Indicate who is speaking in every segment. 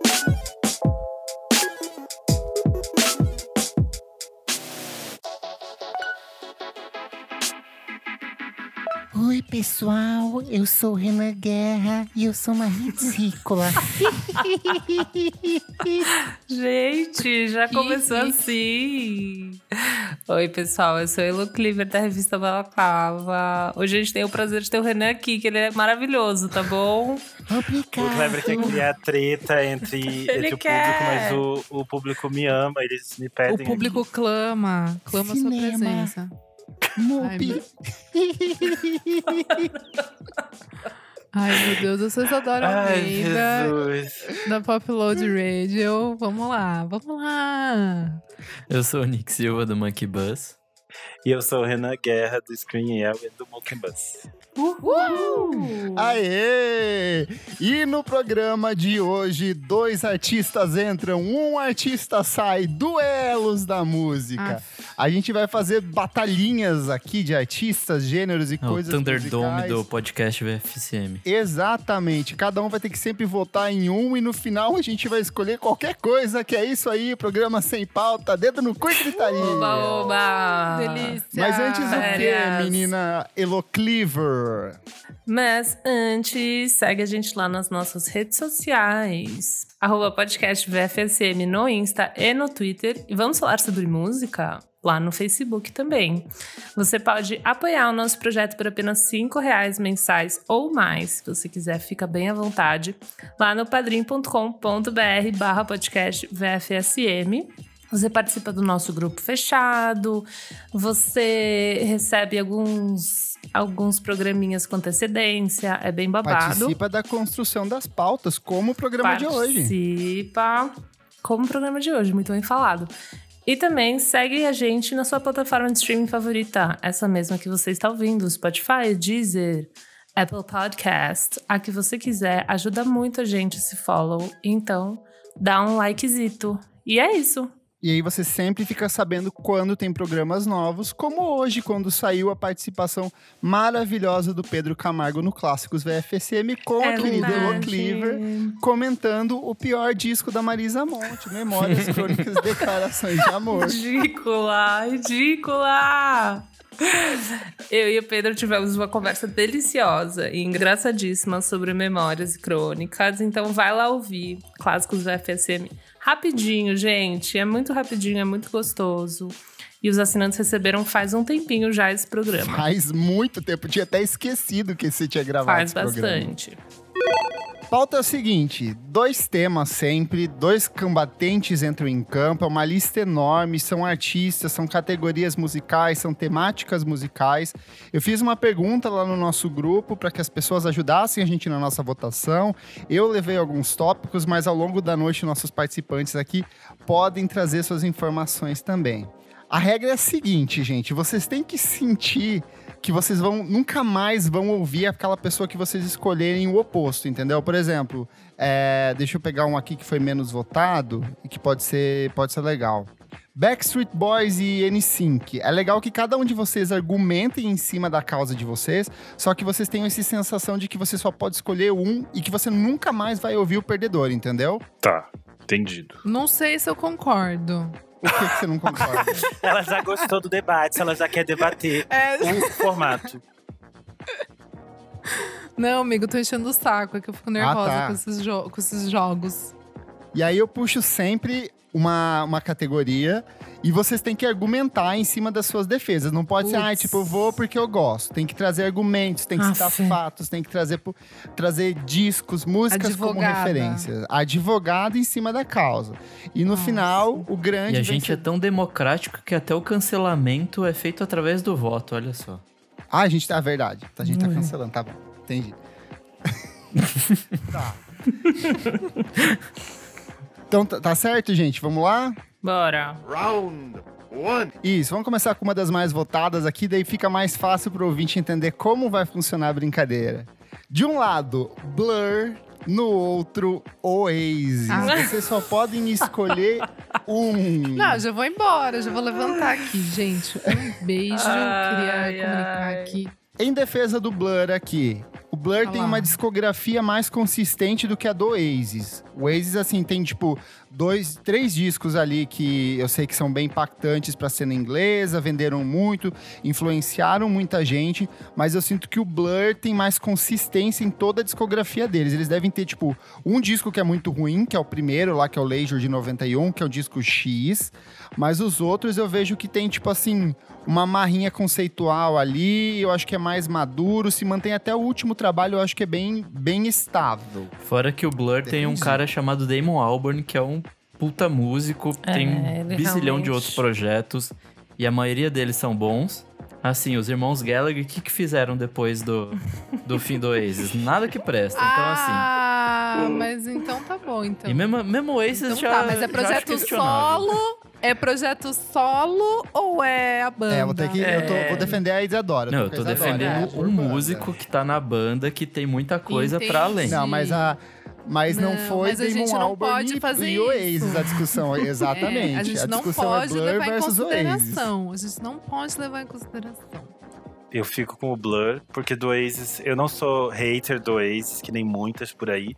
Speaker 1: Oi, pessoal, eu sou Renan Guerra e eu sou uma ridícula.
Speaker 2: Gente, já começou assim. Oi, pessoal, eu sou a Elo Cleaver da revista Balaclava. Hoje a gente tem o prazer de ter o Renan aqui, que ele é maravilhoso, tá bom?
Speaker 1: Obrigado.
Speaker 3: O Kleber quer criar treta entre,
Speaker 2: Ele
Speaker 3: entre o
Speaker 2: quer.
Speaker 3: público, mas o, o público me ama, eles me pedem.
Speaker 4: O público clama, clama sua
Speaker 1: Cinema.
Speaker 4: presença.
Speaker 1: Mupi.
Speaker 4: Ai, meu Deus, vocês adoram
Speaker 3: Ai,
Speaker 4: Almeida
Speaker 3: Jesus.
Speaker 4: da Popload Radio. Vamos lá, vamos lá.
Speaker 5: Eu sou o Nick Silva do Monkey Bus.
Speaker 3: E eu sou o Renan Guerra do Screen El e do Monkey Bus.
Speaker 6: Aê! E no programa de hoje, dois artistas entram, um artista sai, duelos da música. A gente vai fazer batalhinhas aqui de artistas, gêneros e
Speaker 5: É o
Speaker 6: coisas
Speaker 5: Thunderdome
Speaker 6: musicais.
Speaker 5: do podcast VFCM.
Speaker 6: Exatamente. Cada um vai ter que sempre votar em um e no final a gente vai escolher qualquer coisa, que é isso aí, programa sem pauta, dedo no cu e gritaria.
Speaker 2: Oba, oba!
Speaker 4: Delícia.
Speaker 6: Mas antes o quê,
Speaker 2: Férias.
Speaker 6: menina Elo
Speaker 2: Mas antes, segue a gente lá nas nossas redes sociais. Arroba podcast VFSM no Insta e no Twitter. E vamos falar sobre música? Lá no Facebook também. Você pode apoiar o nosso projeto por apenas 5 reais mensais ou mais. Se você quiser, fica bem à vontade. Lá no padrim.com.br barra podcast VFSM. Você participa do nosso grupo fechado, você recebe alguns, alguns programinhas com antecedência, é bem babado.
Speaker 6: Participa da construção das pautas, como o programa de hoje.
Speaker 2: Participa como o programa de hoje, muito bem falado. E também segue a gente na sua plataforma de streaming favorita, essa mesma que você está ouvindo, Spotify, Deezer, Apple Podcast, a que você quiser, ajuda muito a gente esse follow, então dá um likezito. E é isso.
Speaker 6: E aí você sempre fica sabendo quando tem programas novos, como hoje, quando saiu a participação maravilhosa do Pedro Camargo no Clássicos VFSM com a
Speaker 2: É
Speaker 6: querida Elo
Speaker 2: verdade.
Speaker 6: Cleaver, comentando o pior disco da Marisa Monte, Memórias Crônicas Declarações de Amor.
Speaker 2: Ridícula, ridícula! Eu e o Pedro tivemos uma conversa deliciosa e engraçadíssima sobre memórias e crônicas. Então vai lá ouvir Clássicos do FSM rapidinho, gente. É muito rapidinho, é muito gostoso. E os assinantes receberam faz um tempinho já esse programa.
Speaker 6: Faz muito tempo, tinha até esquecido que você tinha gravado
Speaker 2: Faz
Speaker 6: esse programa. Pauta é o seguinte: dois temas sempre, dois combatentes entram em campo, é uma lista enorme, são artistas, são categorias musicais, são temáticas musicais. Eu fiz uma pergunta lá no nosso grupo para que as pessoas ajudassem a gente na nossa votação. Eu levei alguns tópicos, mas ao longo da noite nossos participantes aqui podem trazer suas informações também. A regra é a seguinte, gente: vocês têm que sentir que vocês vão nunca mais vão ouvir aquela pessoa que vocês escolherem o oposto, entendeu? Por exemplo, é, deixa eu pegar um aqui que foi menos votado e que pode ser, pode ser legal. Backstreet Boys e NSYNC. É legal que cada um de vocês argumentem em cima da causa de vocês, só que vocês tenham essa sensação de que você só pode escolher um e que você nunca mais vai ouvir o perdedor, entendeu?
Speaker 3: Tá, entendido.
Speaker 4: Não sei se eu concordo.
Speaker 6: O que, que você não concorda?
Speaker 3: Ela já gostou do debate, ela já quer debater
Speaker 4: É,
Speaker 3: o formato.
Speaker 4: não, amigo, tô enchendo o saco, é que eu fico nervosa
Speaker 6: tá.
Speaker 4: com, esses com esses jogos.
Speaker 6: E aí eu puxo sempre uma, uma categoria e vocês têm que argumentar em cima das suas defesas. Não pode ser, ah, tipo, eu vou porque eu gosto. Tem que trazer argumentos, tem que citar
Speaker 2: Aff.
Speaker 6: fatos, tem que trazer, trazer discos, músicas como
Speaker 4: Advogada.
Speaker 6: referência. Advogado em cima da causa. E no
Speaker 4: Nossa.
Speaker 6: final, o grande
Speaker 5: E a gente é
Speaker 6: vencedor-
Speaker 5: tão democrático que até o cancelamento é feito através do voto, olha só.
Speaker 6: Ah, a gente tá, verdade. A gente tá
Speaker 2: Ui.
Speaker 6: cancelando, tá bom. Entendi. tá. Então, tá tá certo, gente? Vamos lá?
Speaker 2: Bora.
Speaker 6: Isso, vamos começar com uma das mais votadas aqui, daí fica mais fácil pro ouvinte entender como vai funcionar a brincadeira. De um lado, Blur, no outro, Oasis.
Speaker 4: Ah.
Speaker 6: Vocês só podem escolher um.
Speaker 4: Não, já vou embora, já vou levantar aqui, gente. Um beijo,
Speaker 2: Ai,
Speaker 4: queria
Speaker 2: ai.
Speaker 4: comunicar aqui.
Speaker 6: Em defesa do Blur aqui, o Blur
Speaker 4: Olha
Speaker 6: tem uma discografia mais consistente do que a do Oasis. O Oasis, assim, tem, tipo, dois, três discos ali que eu sei que são bem impactantes pra cena inglesa, venderam muito, influenciaram muita gente, mas eu sinto que o Blur tem mais consistência em toda a discografia deles. Eles devem ter, tipo, um disco que é muito ruim, que é o primeiro lá, que é o Leisure de 91, que é o disco X, mas os outros eu vejo que tem, tipo assim, uma marrinha conceitual ali, eu acho que é mais maduro, se mantém até o último trabalho, eu acho que é bem, bem estável.
Speaker 5: Fora que o Blur tem um cara chamado Damon Albarn, que é um puta músico,
Speaker 2: É,
Speaker 5: tem um bizilhão
Speaker 2: realmente-
Speaker 5: de outros projetos, e a maioria deles são bons. Assim, os irmãos Gallagher, o que, que fizeram depois do, do fim do Oasis? Nada que presta. Então, assim.
Speaker 4: Ah, mas então tá bom, então.
Speaker 5: E mesmo, mesmo o Oasis
Speaker 4: Então
Speaker 5: já.
Speaker 4: tá, mas é projeto solo? É projeto solo ou é a banda?
Speaker 6: É, eu vou ter que. Eu tô- vou defender a Isadora.
Speaker 5: Não, eu tô defendendo
Speaker 6: né,
Speaker 5: um músico que tá na banda que tem muita coisa
Speaker 4: Entendi.
Speaker 5: pra além.
Speaker 6: Não, mas a. Mas não,
Speaker 4: Não,
Speaker 6: foi
Speaker 4: mas a gente
Speaker 6: Damon
Speaker 4: não
Speaker 6: Albarn
Speaker 4: pode
Speaker 6: e-
Speaker 4: fazer
Speaker 6: e Oasis
Speaker 4: isso.
Speaker 6: a discussão, exatamente.
Speaker 4: É, a gente não
Speaker 6: discussão
Speaker 4: pode
Speaker 6: é Blur
Speaker 4: levar em
Speaker 6: versus Oasis.
Speaker 4: consideração. A gente não pode levar em consideração.
Speaker 3: Eu fico com o Blur, porque do Oasis, eu não sou hater do Oasis, que nem muitas por aí.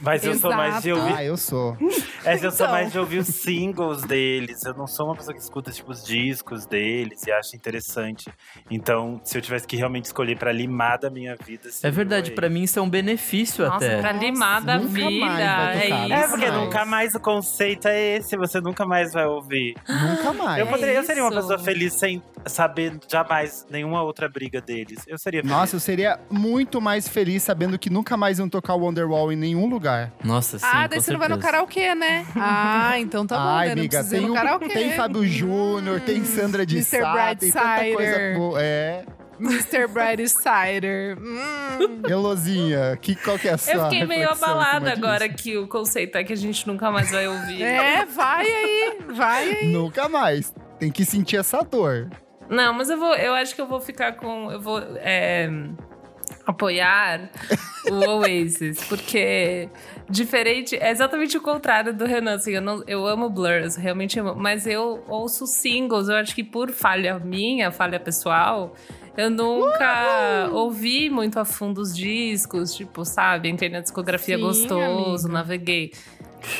Speaker 3: Mas eu sou mais de ouvir.
Speaker 6: Ah, eu sou.
Speaker 3: É, eu sou
Speaker 4: Então.
Speaker 3: mais de ouvir os singles deles. Eu não sou uma pessoa que escuta, tipo, os discos deles e acha interessante. Então, se eu tivesse que realmente escolher pra limar da minha vida.
Speaker 5: É
Speaker 3: seria o
Speaker 5: verdade, pra
Speaker 3: Oasis.
Speaker 5: mim isso é um benefício
Speaker 2: Nossa,
Speaker 5: até.
Speaker 2: pra limar da
Speaker 6: nunca mais
Speaker 2: vida. É isso.
Speaker 3: É, porque
Speaker 6: mais.
Speaker 3: nunca mais o conceito é esse, você nunca mais vai ouvir.
Speaker 6: Nunca mais.
Speaker 3: eu, poderia, eu seria uma
Speaker 2: isso.
Speaker 3: pessoa feliz sem saber jamais nenhuma outra briga deles. Eu seria feliz.
Speaker 6: Nossa, eu seria muito mais feliz sabendo que nunca mais iam tocar o Wonderwall em nenhum lugar.
Speaker 5: Nossa, sim.
Speaker 4: ah, daí você não vai no karaokê, né? Ah, então tá bom,
Speaker 6: Ai,
Speaker 4: né? Não
Speaker 6: amiga,
Speaker 4: ir
Speaker 6: tem,
Speaker 4: karaokê.
Speaker 6: tem Fábio Júnior, tem Sandra de
Speaker 4: Mr.
Speaker 6: Sá, tem tanta coisa boa. É.
Speaker 4: Mr. Bright Cider. Hum.
Speaker 6: Elozinha, que, qual que é a sua
Speaker 2: Eu fiquei meio abalada agora que o conceito é que a gente nunca mais vai ouvir.
Speaker 4: É, vai aí, vai aí.
Speaker 6: Nunca mais. Tem que sentir essa dor.
Speaker 2: Não, mas eu vou. Eu acho que eu vou ficar com. Eu vou é, apoiar o Oasis, porque diferente. É exatamente o contrário do Renan. Assim, eu, não, eu amo Blurs, realmente amo. Mas eu ouço singles. Eu acho que por falha minha, falha pessoal. Eu nunca ouvi muito a fundo os discos, tipo, sabe? Entrei na discografia
Speaker 4: Sim,
Speaker 2: gostoso,
Speaker 4: amiga.
Speaker 2: naveguei.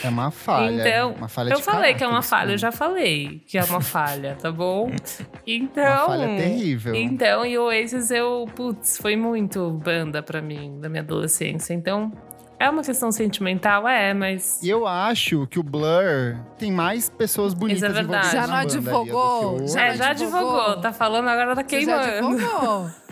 Speaker 6: É uma falha.
Speaker 2: Então,
Speaker 6: uma falha
Speaker 2: eu
Speaker 6: de
Speaker 2: falei que é uma falha, eu já falei que é uma falha, tá bom? Então.
Speaker 6: Uma falha terrível.
Speaker 2: Então, e o Oasis, eu, putz, foi muito banda pra mim, da minha adolescência. Então, é uma questão sentimental, é, mas.
Speaker 6: E eu acho que o Blur tem mais pessoas bonitas
Speaker 2: Isso é verdade.
Speaker 4: Já não advogou?
Speaker 6: o-
Speaker 4: Já
Speaker 2: é, já
Speaker 4: advogou?
Speaker 2: advogou, tá falando agora tá
Speaker 4: Você já
Speaker 2: queimando.
Speaker 4: advogou.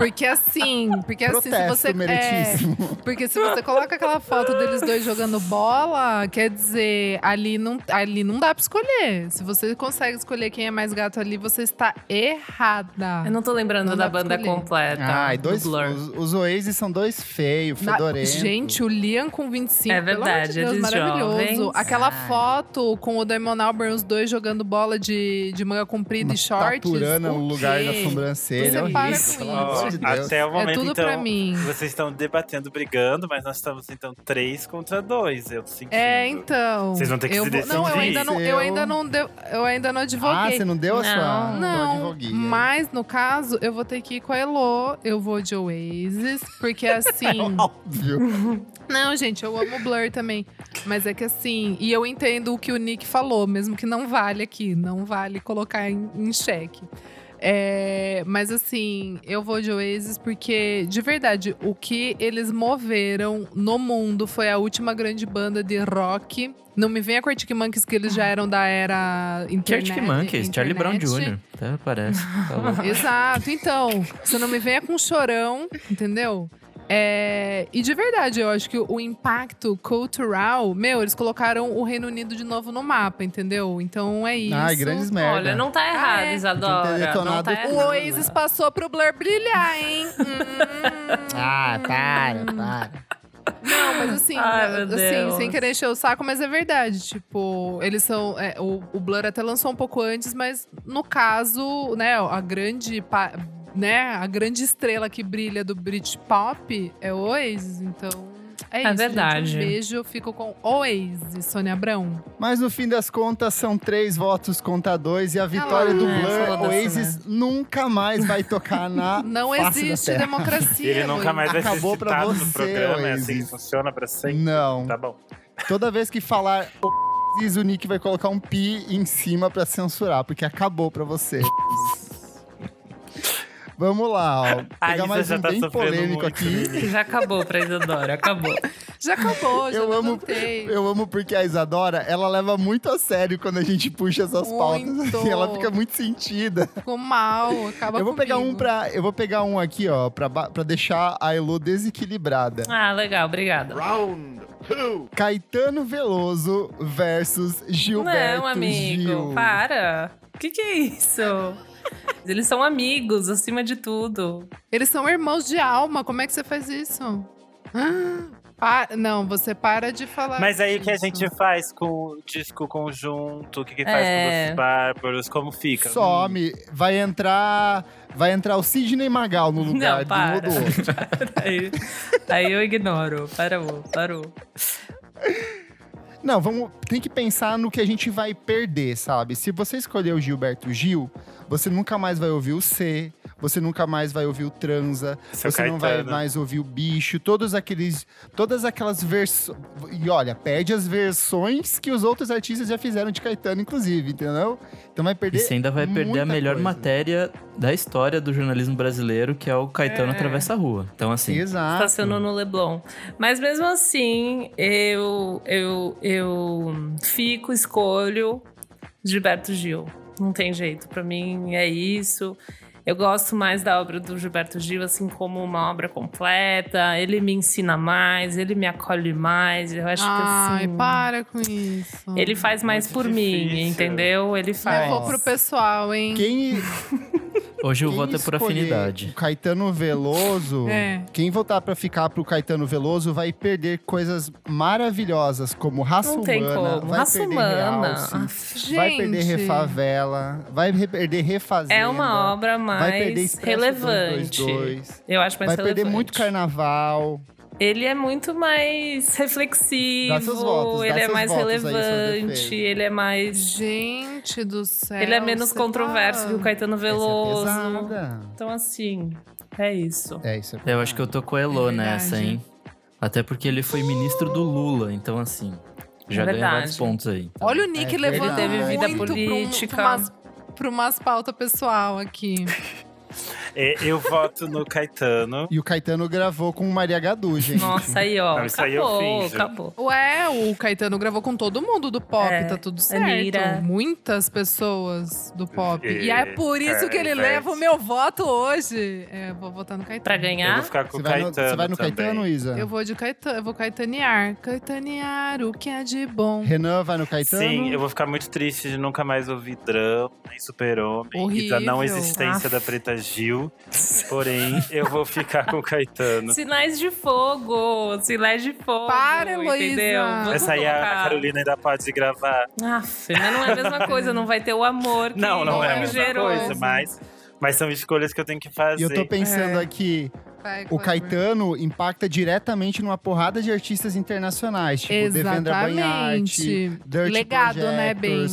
Speaker 4: Porque assim, porque assim, se você. É,
Speaker 6: meritíssimo.
Speaker 4: porque se você coloca aquela foto deles dois jogando bola, quer dizer, ali não, ali não dá pra escolher. Se você consegue escolher quem é mais gato ali, você está errada.
Speaker 2: Eu não tô lembrando
Speaker 4: Não
Speaker 2: da banda
Speaker 4: escolher.
Speaker 2: completa.
Speaker 6: Ai,
Speaker 2: do
Speaker 6: dois,
Speaker 2: Blur.
Speaker 6: os, os Oasis são dois feios,
Speaker 4: Na-
Speaker 6: fedorentos.
Speaker 4: gente, o Liam com 25,
Speaker 2: É
Speaker 4: pelo amor
Speaker 2: verdade,
Speaker 4: de Deus, maravilhoso.
Speaker 2: jovens.
Speaker 4: Aquela
Speaker 6: Ai.
Speaker 4: foto com o Damon Albarn, os dois jogando bola de, de manga comprida
Speaker 6: uma
Speaker 4: e shorts.
Speaker 6: taturana no
Speaker 4: o
Speaker 6: lugar
Speaker 4: quê?
Speaker 6: da sobrancelha.
Speaker 4: Você para
Speaker 6: horrível,
Speaker 4: com isso.
Speaker 6: De Deus.
Speaker 3: Até o
Speaker 4: É
Speaker 3: momento,
Speaker 4: tudo
Speaker 3: então,
Speaker 4: pra mim.
Speaker 3: vocês estão debatendo, brigando, mas nós estamos, então, três contra dois. Eu tô sentindo.
Speaker 4: É, então.
Speaker 3: Vocês vão ter que
Speaker 4: eu
Speaker 3: se
Speaker 4: vou- Não, eu
Speaker 3: decidir.
Speaker 4: ainda não, eu ainda não, deu, eu ainda não
Speaker 6: Ah,
Speaker 4: advoguei.
Speaker 6: você não deu a sua,
Speaker 2: Não.
Speaker 4: Não, mas no caso, eu vou ter que ir com a Elo. Eu vou de Oasis, porque assim.
Speaker 6: Óbvio.
Speaker 4: não, gente, eu amo Blur também. Mas é que assim. E eu entendo o que o Nick falou, mesmo que não vale aqui. Não vale colocar em, em xeque. É, mas assim, eu vou de Oasis porque, de verdade, o que eles moveram no mundo foi a última grande banda de rock. Não me venha com Arctic Monkeys, que eles já eram da era internet.
Speaker 5: Arctic Monkeys, Charlie Brown
Speaker 4: internet.
Speaker 5: Jr. Até parece. Tá.
Speaker 4: Exato, então, você não me venha com chorão, entendeu? É, e de verdade, eu acho que o impacto cultural, meu, eles colocaram o Reino Unido de novo no mapa, entendeu? Então é isso.
Speaker 6: Ai, grandes merda.
Speaker 2: Olha, não tá errado,
Speaker 4: é.
Speaker 2: Isadora. Não tá
Speaker 6: tudo.
Speaker 4: O
Speaker 2: errado.
Speaker 4: Oasis passou pro Blur brilhar, hein? Hum.
Speaker 6: Ah, para, para.
Speaker 4: Não, mas assim,
Speaker 2: Ai, meu
Speaker 4: assim, sem querer encher o saco, mas é verdade. Tipo, eles são. é, o, o Blur até lançou um pouco antes, mas no caso, né, a grande. Né, a grande estrela que brilha do Britpop é o Oasis, então. É,
Speaker 2: É
Speaker 4: isso,
Speaker 2: verdade.
Speaker 4: Gente, um beijo, eu fico com Oasis, Sônia Abrão.
Speaker 6: Mas no fim das contas, são três votos contra dois. E a vitória do
Speaker 2: É,
Speaker 6: Blur,
Speaker 2: foda-se,
Speaker 6: Oasis nunca mais vai tocar na
Speaker 4: Não
Speaker 6: face da
Speaker 4: existe
Speaker 6: terra.
Speaker 4: democracia.
Speaker 3: Ele nunca mais vai ser
Speaker 6: Acabou pra
Speaker 3: citado no
Speaker 6: você,
Speaker 3: programa, é assim que
Speaker 6: Oasis.
Speaker 3: funciona pra sempre.
Speaker 6: Não.
Speaker 3: Tá bom.
Speaker 6: Toda vez que falar Oasis, o Nick vai colocar um pi em cima pra censurar, porque acabou pra você. Vamos lá, ó. Pegar mais
Speaker 3: já
Speaker 6: um
Speaker 3: tá
Speaker 6: bem polêmico
Speaker 3: muito,
Speaker 6: aqui.
Speaker 2: Já acabou pra Isadora, acabou.
Speaker 4: Já acabou, já
Speaker 6: Eu amo, eu amo porque a Isadora, ela leva muito a sério quando a gente puxa essas pautas.
Speaker 4: Muito.
Speaker 6: assim, ela fica muito sentida.
Speaker 4: Ficou mal, acaba
Speaker 6: Eu vou pegar um pra, eu vou pegar um aqui, ó, pra, pra deixar a Elo desequilibrada.
Speaker 2: Ah, legal, obrigada.
Speaker 6: Caetano Veloso versus Gilberto
Speaker 2: Não, amigo,
Speaker 6: Gil.
Speaker 2: para. O que, que é isso? Eles são amigos, acima de tudo.
Speaker 4: Eles são irmãos de alma, como é que você faz isso? Ah, Não, você para de falar
Speaker 3: Mas aí o que a gente faz com o disco conjunto? O que, que faz
Speaker 2: É.
Speaker 3: com os bárbaros? Como fica?
Speaker 6: Some, vai entrar, vai entrar o Sidney Magal no lugar
Speaker 2: Não,
Speaker 6: de um ou
Speaker 2: para.
Speaker 6: do outro.
Speaker 2: aí, aí eu ignoro. Parou, parou.
Speaker 6: Não, vamos, tem que pensar no que a gente vai perder, sabe? Se você escolher o Gilberto Gil, você nunca mais vai ouvir o C, você nunca mais vai ouvir o Transa,
Speaker 3: Seu
Speaker 6: você não vai
Speaker 3: Caetano.
Speaker 6: mais ouvir o Bicho, todos aqueles, todas aquelas versões. E olha, perde as versões que os outros artistas já fizeram de Caetano, inclusive, entendeu? Então vai
Speaker 5: E
Speaker 6: perder.
Speaker 5: você ainda vai perder a melhor
Speaker 6: coisa.
Speaker 5: matéria da história do jornalismo brasileiro, que é o Caetano
Speaker 2: É.
Speaker 5: Atravessa a Rua. Então, assim,
Speaker 6: Exato.
Speaker 2: Estacionou no Leblon. Mas mesmo assim, eu, eu, eu fico, escolho Gilberto Gil. Não tem jeito. Pra mim é isso. Eu gosto mais da obra do Gilberto Gil, assim, como uma obra completa. Ele me ensina mais, ele me acolhe mais. Eu acho
Speaker 4: Ai,
Speaker 2: que assim.
Speaker 4: para com isso.
Speaker 2: Ele faz mais
Speaker 3: Muito
Speaker 2: por mim,
Speaker 3: difícil.
Speaker 2: entendeu? Ele faz.
Speaker 4: Levou pro pessoal, hein?
Speaker 6: Quem,
Speaker 5: hoje o voto é por afinidade.
Speaker 6: O Caetano Veloso,
Speaker 4: É.
Speaker 6: quem votar pra ficar pro Caetano Veloso vai perder coisas maravilhosas, como Raça
Speaker 2: Não tem
Speaker 6: Humana,
Speaker 2: como.
Speaker 6: vai
Speaker 2: Raça
Speaker 6: perder
Speaker 2: humana.
Speaker 6: Realce,
Speaker 2: Aff,
Speaker 6: vai perder. Refavela, vai perder Refazenda.
Speaker 2: É uma obra
Speaker 6: vai perder
Speaker 2: mais relevante.
Speaker 6: 222,
Speaker 2: Eu acho mais
Speaker 6: Vai perder
Speaker 2: relevante.
Speaker 6: muito carnaval.
Speaker 2: Ele é muito mais reflexivo,
Speaker 6: votos,
Speaker 2: ele é mais
Speaker 6: aí,
Speaker 2: relevante,
Speaker 6: defesa.
Speaker 2: ele é mais.
Speaker 4: Gente do céu.
Speaker 2: ele é menos controverso
Speaker 4: tá-
Speaker 2: que o Caetano Veloso.
Speaker 6: Essa é
Speaker 2: então, assim, é isso.
Speaker 6: É isso. É
Speaker 5: Eu acho que eu tô com a Elo
Speaker 4: É
Speaker 5: nessa, hein? Até porque ele foi ministro do Lula, então assim, já
Speaker 2: É
Speaker 5: ganhou
Speaker 2: verdade.
Speaker 5: vários pontos aí.
Speaker 4: Olha o Nick
Speaker 6: É
Speaker 4: levando
Speaker 2: teve vida
Speaker 4: muito
Speaker 2: política.
Speaker 4: Pra, um, pra, umas, pra umas pautas pessoal aqui.
Speaker 3: É, eu voto no Caetano.
Speaker 6: E o Caetano gravou com Maria Gadu, gente.
Speaker 2: Nossa, aí, ó.
Speaker 3: Não, isso aí eu
Speaker 2: acabou,
Speaker 3: finjo.
Speaker 2: acabou.
Speaker 4: Ué, o Caetano gravou com todo mundo do pop,
Speaker 2: É,
Speaker 4: tá tudo certo.
Speaker 2: Anira.
Speaker 4: Muitas pessoas do pop.
Speaker 3: E-
Speaker 4: E é por isso que ele leva o meu voto hoje. É, eu vou votar no Caetano.
Speaker 2: Pra
Speaker 3: Eu
Speaker 2: ganhar?
Speaker 3: vou ficar com
Speaker 6: Você
Speaker 3: o
Speaker 6: vai, no,
Speaker 3: Caetano
Speaker 6: você vai no
Speaker 3: também.
Speaker 6: Caetano, Isa?
Speaker 4: Eu vou de Caetano, eu vou caetanear. Caetanear o que é de bom.
Speaker 6: Renan vai no Caetano?
Speaker 3: Sim, eu vou ficar muito triste de nunca mais ouvir drama, nem super-homem e da não existência da Preta Gil. Porém, eu vou ficar com o Caetano.
Speaker 2: Sinais de fogo, sinais de fogo.
Speaker 4: Para, Heloísa.
Speaker 3: Essa aí a
Speaker 2: colocar.
Speaker 3: Carolina ainda pode gravar.
Speaker 2: Aff, mas não é a mesma coisa, não vai ter o amor que
Speaker 3: Não, não é a
Speaker 2: que
Speaker 3: mesma
Speaker 2: gerou.
Speaker 3: coisa, mas, mas são escolhas que eu tenho que fazer.
Speaker 6: E eu tô pensando
Speaker 4: É.
Speaker 6: aqui,
Speaker 4: Vai,
Speaker 6: o. Caetano impacta diretamente numa porrada de artistas internacionais, tipo Devendra Banhart,
Speaker 4: Exatamente.
Speaker 6: Dirty
Speaker 4: Legado, né, bem?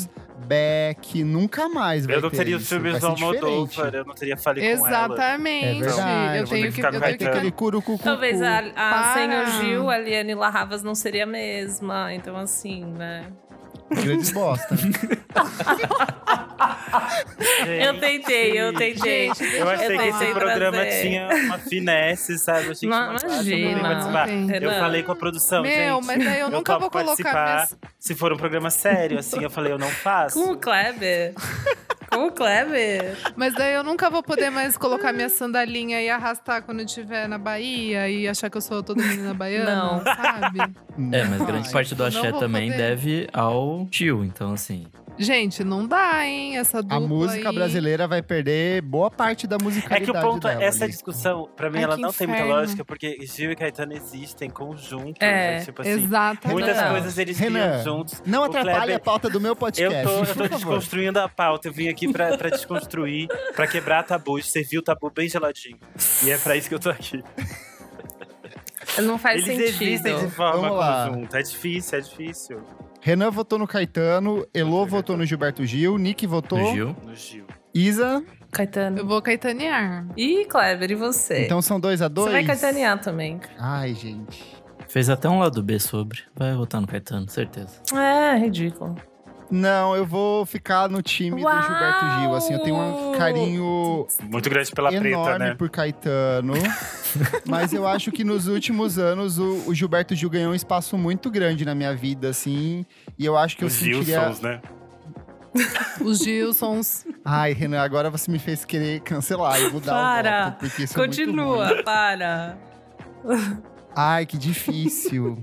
Speaker 6: Beck, nunca mais vai
Speaker 3: Eu não
Speaker 6: ter
Speaker 3: teria os filmes do. Almodóvar, eu não teria Falei com ela.
Speaker 4: Exatamente.
Speaker 6: É verdade.
Speaker 4: Eu tenho
Speaker 3: que
Speaker 4: eu tenho
Speaker 6: ter
Speaker 4: que
Speaker 6: aquele curucucu.
Speaker 2: Talvez a, a o Gil, a Liane Larravas não seria a mesma. Então, assim, né?
Speaker 6: Grandes bosta.
Speaker 2: Eu tentei, eu tentei.
Speaker 3: Eu achei que esse programa
Speaker 2: trazer.
Speaker 3: tinha uma finesse, sabe? Eu achei que
Speaker 2: Não,
Speaker 3: eu não
Speaker 2: imagina.
Speaker 3: participar.
Speaker 4: Não.
Speaker 3: Eu falei com a produção,
Speaker 4: Meu,
Speaker 3: gente.
Speaker 4: mas daí eu nunca vou colocar minhas-
Speaker 3: se for um programa sério, assim. Eu falei, eu não faço.
Speaker 2: Com o Kleber. Com o Kleber.
Speaker 4: Mas daí eu nunca vou poder mais colocar minha sandalinha e arrastar quando eu estiver na Bahia e achar que eu sou toda menina baiana,
Speaker 2: Não.
Speaker 4: sabe?
Speaker 5: É, mas grande
Speaker 6: Ai.
Speaker 5: parte do axé também
Speaker 4: poder.
Speaker 5: deve ao tio, então assim.
Speaker 4: Gente, não dá, hein? Essa dupla
Speaker 6: A música
Speaker 4: aí.
Speaker 6: brasileira vai perder boa parte da
Speaker 3: É
Speaker 6: musicalidade
Speaker 3: que o ponto
Speaker 6: dela
Speaker 3: é, essa
Speaker 6: ali.
Speaker 3: discussão, pra mim,
Speaker 4: Ai,
Speaker 3: ela não tem muita
Speaker 4: inferno.
Speaker 3: lógica, porque Gil e Caetano existem conjuntos.
Speaker 2: É,
Speaker 3: né? tipo assim,
Speaker 4: Exatamente.
Speaker 3: muitas
Speaker 2: Renan.
Speaker 3: coisas eles
Speaker 6: Renan,
Speaker 3: criam juntos.
Speaker 6: Não atrapalhe
Speaker 3: Kleber-
Speaker 6: a pauta do meu
Speaker 3: Eu
Speaker 6: podcast.
Speaker 3: tô, eu tô desconstruindo a pauta. Eu vim aqui pra, pra desconstruir, pra quebrar tabus, servir o tabu bem geladinho. E é pra isso que eu tô aqui.
Speaker 2: Não faz
Speaker 3: Eles
Speaker 2: sentido.
Speaker 3: existem de forma
Speaker 6: Vamos lá.
Speaker 3: conjunta. É difícil, é difícil.
Speaker 6: Renan votou no Caetano, Elô votou no Gilberto Gil, Nick votou,
Speaker 5: Do Gil.
Speaker 3: No Gil.
Speaker 6: Isa.
Speaker 2: Caetano.
Speaker 4: Eu vou caetanear.
Speaker 2: Ih, Kleber, e você?
Speaker 6: Então são dois a dois.
Speaker 2: Você vai caetanear também.
Speaker 6: Ai, gente.
Speaker 5: Fez até um lado B sobre. Vai votar no Caetano, certeza.
Speaker 2: É, ridículo.
Speaker 6: Não, eu vou ficar no time
Speaker 2: Uau!
Speaker 6: do Gilberto Gil. Assim, eu tenho um carinho
Speaker 3: Muito grande pela
Speaker 6: enorme
Speaker 3: preta, né?
Speaker 6: por Caetano. mas eu acho que nos últimos anos o, o Gilberto Gil ganhou um espaço muito grande na minha vida, assim. E eu acho que eu
Speaker 3: Os
Speaker 6: sentiria.
Speaker 3: Gilsons, né?
Speaker 4: Os Gilsons.
Speaker 6: Ai, Renan, agora você me fez querer cancelar e mudar
Speaker 2: Para.
Speaker 6: o voto, porque isso é muito ruim.
Speaker 2: Continua, para.
Speaker 6: Ai, que difícil.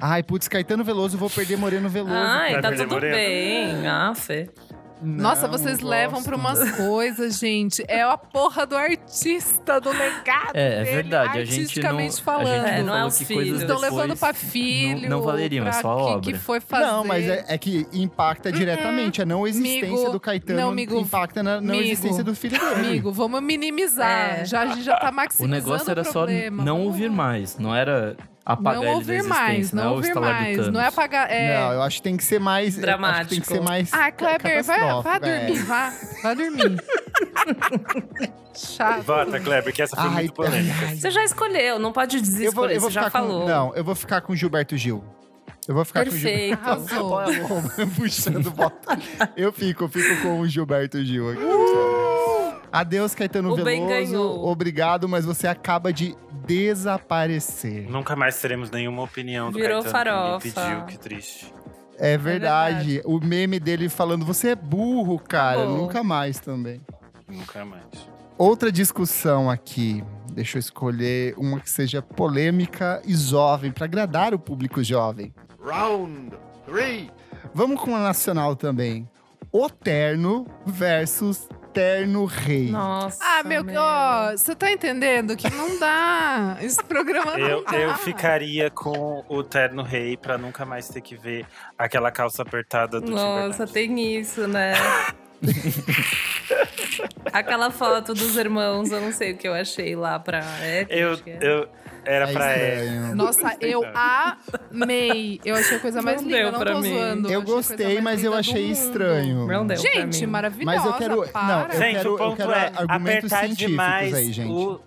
Speaker 6: Ai, putz, Caetano Veloso, eu vou perder Moreno Veloso.
Speaker 2: Ai,
Speaker 3: Vai
Speaker 2: tá
Speaker 3: perder
Speaker 2: tudo
Speaker 3: Moreno.
Speaker 2: bem. Ah, Fê.
Speaker 4: Nossa,
Speaker 6: Não,
Speaker 4: vocês
Speaker 6: não
Speaker 4: levam
Speaker 6: gosto.
Speaker 4: pra umas coisas, gente. É a porra do artista, do legado.
Speaker 5: É, é
Speaker 4: dele,
Speaker 5: verdade. A gente não,
Speaker 4: artisticamente
Speaker 5: a
Speaker 4: falando.
Speaker 5: gente
Speaker 2: É,
Speaker 5: não
Speaker 2: não é
Speaker 5: falou
Speaker 2: os
Speaker 5: que
Speaker 2: filhos.
Speaker 5: coisas
Speaker 4: Estão
Speaker 5: depois
Speaker 4: levando pra
Speaker 5: não-
Speaker 4: filho.
Speaker 5: Não, valeriam, é
Speaker 4: pra
Speaker 5: só a
Speaker 4: que,
Speaker 5: obra.
Speaker 4: que foi fazer.
Speaker 6: Não, mas é, é que impacta diretamente. A não existência
Speaker 4: Amigo,
Speaker 6: do Caetano
Speaker 4: não, amigo,
Speaker 6: impacta na não
Speaker 4: amigo,
Speaker 6: existência do filho dele.
Speaker 4: Amigo, vamos minimizar.
Speaker 2: É.
Speaker 4: Já, a gente já tá
Speaker 5: O
Speaker 4: maximizando
Speaker 5: negócio era só
Speaker 4: problema.
Speaker 5: não ouvir mais. Não era apagar
Speaker 4: Não ouvir mais,
Speaker 5: não é
Speaker 4: não ouvir mais. Não é apagar. É...
Speaker 6: Não, eu acho que tem que ser mais. que tem que ser
Speaker 2: Dramático.
Speaker 6: mais.
Speaker 4: Ah, Kleber, vai, vai
Speaker 6: é.
Speaker 4: dormir, vá. Vai dormir. Chato.
Speaker 3: Vota, Kleber, que essa foi
Speaker 6: Ai,
Speaker 3: muito polêmica.
Speaker 6: ai.
Speaker 2: Você já escolheu, não pode
Speaker 6: Eu vou, eu vou
Speaker 2: você já
Speaker 6: ficar com,
Speaker 2: falou.
Speaker 6: Não, eu vou ficar com Gilberto Gil. Eu vou ficar
Speaker 2: Perfeito.
Speaker 6: com o Gilberto
Speaker 4: Arrasou.
Speaker 6: Vou puxando bota. Eu fico, eu fico com o Gilberto Gil aqui. Adeus, Caetano
Speaker 2: O bem
Speaker 6: Veloso.
Speaker 2: ganhou.
Speaker 6: Obrigado, mas você acaba de desaparecer.
Speaker 3: Nunca mais teremos nenhuma opinião do
Speaker 2: Virou
Speaker 3: Caetano que
Speaker 2: farofa.
Speaker 3: ninguém pediu, que triste.
Speaker 6: É verdade.
Speaker 2: verdade.
Speaker 6: O meme dele falando, você é burro, cara.
Speaker 2: Acabou.
Speaker 6: Nunca mais também.
Speaker 3: Nunca mais.
Speaker 6: Outra discussão aqui. Deixa eu escolher uma que seja polêmica e jovem, para agradar o público jovem.
Speaker 7: Round three.
Speaker 6: Vamos com a nacional também. O Terno versus Terno Rei.
Speaker 2: Nossa.
Speaker 4: Ah, meu, ó, você tá entendendo que não dá. Esse programa não
Speaker 3: Eu,
Speaker 4: dá.
Speaker 3: eu ficaria com o Terno Rei pra nunca mais ter que ver aquela calça apertada do
Speaker 2: Nossa, tem isso, né? Aquela foto dos irmãos, eu não sei o que eu achei lá pra. É,
Speaker 3: Eu,
Speaker 2: é.
Speaker 3: eu, era
Speaker 6: É
Speaker 3: pra ela.
Speaker 6: estranho.
Speaker 4: Nossa, eu amei. Eu achei a coisa mais
Speaker 2: Não
Speaker 4: linda,
Speaker 2: deu
Speaker 4: não
Speaker 2: pra
Speaker 4: tô
Speaker 2: mim.
Speaker 4: zoando.
Speaker 6: Eu gostei, mas eu achei estranho.
Speaker 2: Não deu
Speaker 4: Gente, maravilhosa.
Speaker 6: Mas eu quero-
Speaker 4: para.
Speaker 6: não, eu
Speaker 3: Gente,
Speaker 6: quero-
Speaker 3: o ponto
Speaker 6: quero
Speaker 3: é
Speaker 6: argumentos
Speaker 3: apertar
Speaker 6: científicos
Speaker 3: demais
Speaker 6: aí, gente.
Speaker 3: O,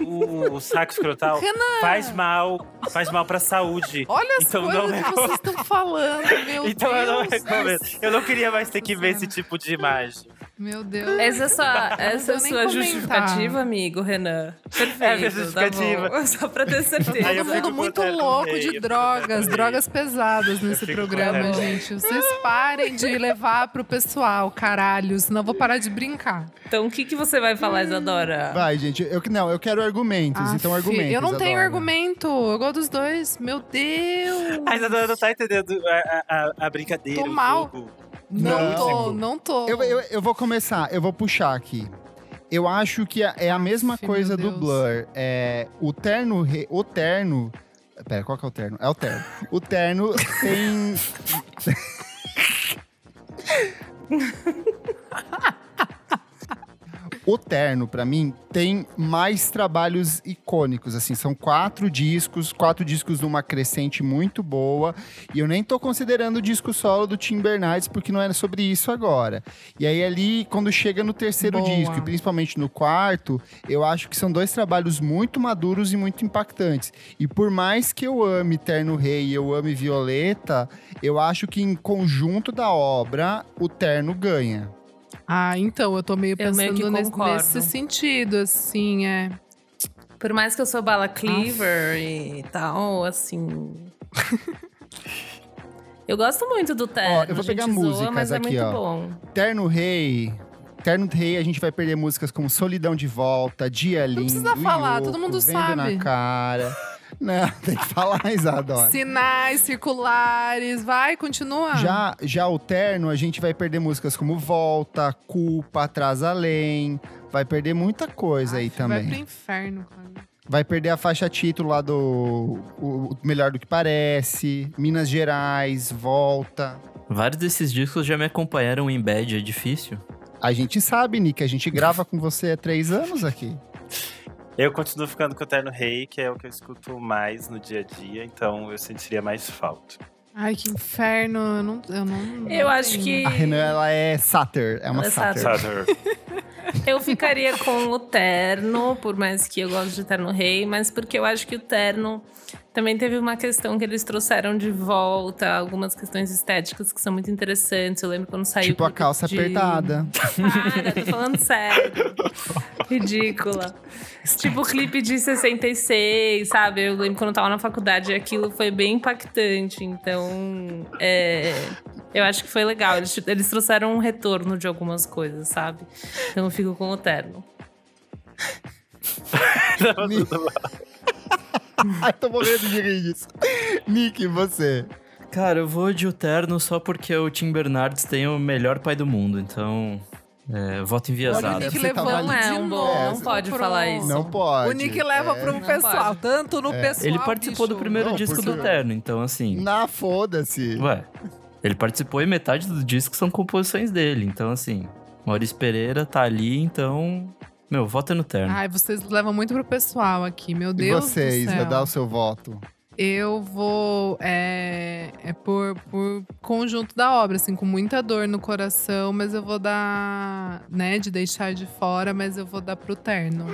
Speaker 3: o, o, o saco escrotal faz mal, faz mal pra saúde.
Speaker 4: Olha as
Speaker 3: Então não
Speaker 4: coisas que
Speaker 3: recomendo.
Speaker 4: vocês estão falando, meu
Speaker 3: Então eu não
Speaker 4: Deus.
Speaker 3: recomendo. Eu não queria mais ter que ver esse tipo de imagem.
Speaker 4: Meu Deus.
Speaker 2: Essa é sua, essa é sua justificativa, amigo, Renan. Perfeito.
Speaker 3: É a minha justificativa.
Speaker 2: Tá bom. Só pra ter certeza.
Speaker 4: Todo
Speaker 3: fico
Speaker 4: mundo muito louco
Speaker 3: rei,
Speaker 4: de drogas, drogas pesadas nesse programa, gente. Vocês parem de levar pro pessoal, caralho, senão eu vou parar de brincar.
Speaker 2: Então, o que, que você vai falar, Isadora?
Speaker 6: Vai, gente. Eu, não, eu quero argumentos. então,
Speaker 4: Aff,
Speaker 6: argumentos.
Speaker 4: Eu não tenho
Speaker 6: Adora.
Speaker 4: argumento, eu gosto dos dois. Meu Deus.
Speaker 3: A Isadora não tá entendendo a, a, a brincadeira,
Speaker 4: Tô
Speaker 3: o
Speaker 4: mal.
Speaker 3: jogo.
Speaker 4: Não,
Speaker 6: Não.
Speaker 4: tô, não tô.
Speaker 6: Eu, eu, eu vou começar, eu vou puxar aqui. Eu acho que é é a mesma coisa do. Blur. É, o terno. re- O terno. Pera, qual que é o terno? É o terno. O terno tem. O Terno, pra mim, tem mais trabalhos icônicos, assim, são quatro discos, quatro discos numa crescente muito boa, e eu nem tô considerando o disco solo do Tim Bernardes, porque não é sobre isso agora. E aí ali, quando chega no terceiro
Speaker 4: Boa.
Speaker 6: disco, e principalmente no quarto, eu acho que são dois trabalhos muito maduros e muito impactantes. E por mais que eu ame Terno Rei e eu ame Violeta, eu acho que em conjunto da obra, o Terno ganha.
Speaker 4: Ah, então, eu tô meio
Speaker 2: Eu meio
Speaker 4: pensando
Speaker 2: que
Speaker 4: nesse, nesse sentido, assim, é.
Speaker 2: Por mais que eu sou bala cleaver e tal, assim. eu gosto muito do terno.
Speaker 6: Ó, eu vou
Speaker 2: a gente
Speaker 6: pegar
Speaker 2: zoa,
Speaker 6: músicas
Speaker 2: mas é
Speaker 6: aqui,
Speaker 2: muito
Speaker 6: ó.
Speaker 2: bom.
Speaker 6: Terno Rei. Terno Rei, a gente vai perder músicas como Solidão de Volta, Dia Lindo.
Speaker 4: precisa falar,
Speaker 6: Yoko,
Speaker 4: todo mundo
Speaker 6: Vendo
Speaker 4: sabe.
Speaker 6: na cara. Não, tem que falar, Isadora.
Speaker 4: Sinais circulares, vai, continua.
Speaker 6: Já, já o Terno, a gente vai perder músicas como Volta, Culpa, Atrás Além. Vai perder muita coisa aí
Speaker 4: Aff, Vai pro
Speaker 6: também.
Speaker 4: inferno, cara.
Speaker 6: Vai perder a faixa título lá do o- o Melhor do que Parece, Minas Gerais, Volta.
Speaker 5: Vários desses discos já me acompanharam em bad, é difícil.
Speaker 6: A gente sabe, Nick, a gente grava com você há três anos aqui.
Speaker 3: Eu continuo ficando com o Terno Rei, que é o que eu escuto mais no dia a dia, então eu sentiria mais falta.
Speaker 4: Ai, que inferno. Eu não. Eu, não,
Speaker 2: Eu
Speaker 4: não
Speaker 2: acho
Speaker 4: tenho.
Speaker 2: que
Speaker 6: A Renan, ela é satyr. É uma
Speaker 2: Ela é
Speaker 6: satyr.
Speaker 2: Eu ficaria com o terno, por mais que eu goste de terno rei, mas porque eu acho que o terno também teve uma questão que eles trouxeram de volta, algumas questões estéticas que são muito interessantes. Eu lembro quando saiu.
Speaker 6: Tipo a calça
Speaker 2: de-
Speaker 6: apertada.
Speaker 2: Para, tô falando sério. Ridícula. Tipo o clipe de 66, sabe? Eu lembro quando eu tava na faculdade, aquilo foi bem impactante. Então, é, eu acho que foi legal. Eles, eles trouxeram um retorno de algumas coisas, sabe? Então eu fico com o terno.
Speaker 6: Ai, tô morrendo de rir disso. Nick, você?
Speaker 5: Cara, eu vou de o terno só porque o Tim Bernardes tem o melhor pai do mundo, então. É, voto
Speaker 4: Olha, o
Speaker 5: enviesado.
Speaker 4: Nick
Speaker 6: ali
Speaker 2: Não é um bom,
Speaker 4: novo
Speaker 2: não pode
Speaker 4: pro-
Speaker 2: falar isso.
Speaker 6: Não pode.
Speaker 4: O Nick leva
Speaker 6: É.
Speaker 4: pro pessoal,
Speaker 2: pode.
Speaker 4: tanto no pessoal.
Speaker 5: Ele participou do
Speaker 4: bicho.
Speaker 5: primeiro
Speaker 6: Não,
Speaker 5: disco do terno, então assim.
Speaker 6: Na foda-se.
Speaker 5: Ué, ele participou e metade do disco são composições dele, então assim. Maurício Pereira tá ali, então. Meu, voto é no terno.
Speaker 4: Ai, vocês levam muito pro pessoal aqui, meu
Speaker 6: E
Speaker 4: Deus
Speaker 6: vocês,
Speaker 4: do céu.
Speaker 6: vai dar o seu voto.
Speaker 4: Eu vou é, é por, por conjunto da obra, assim, com muita dor no coração, mas eu vou dar, né, de deixar de fora, mas eu vou dar pro terno.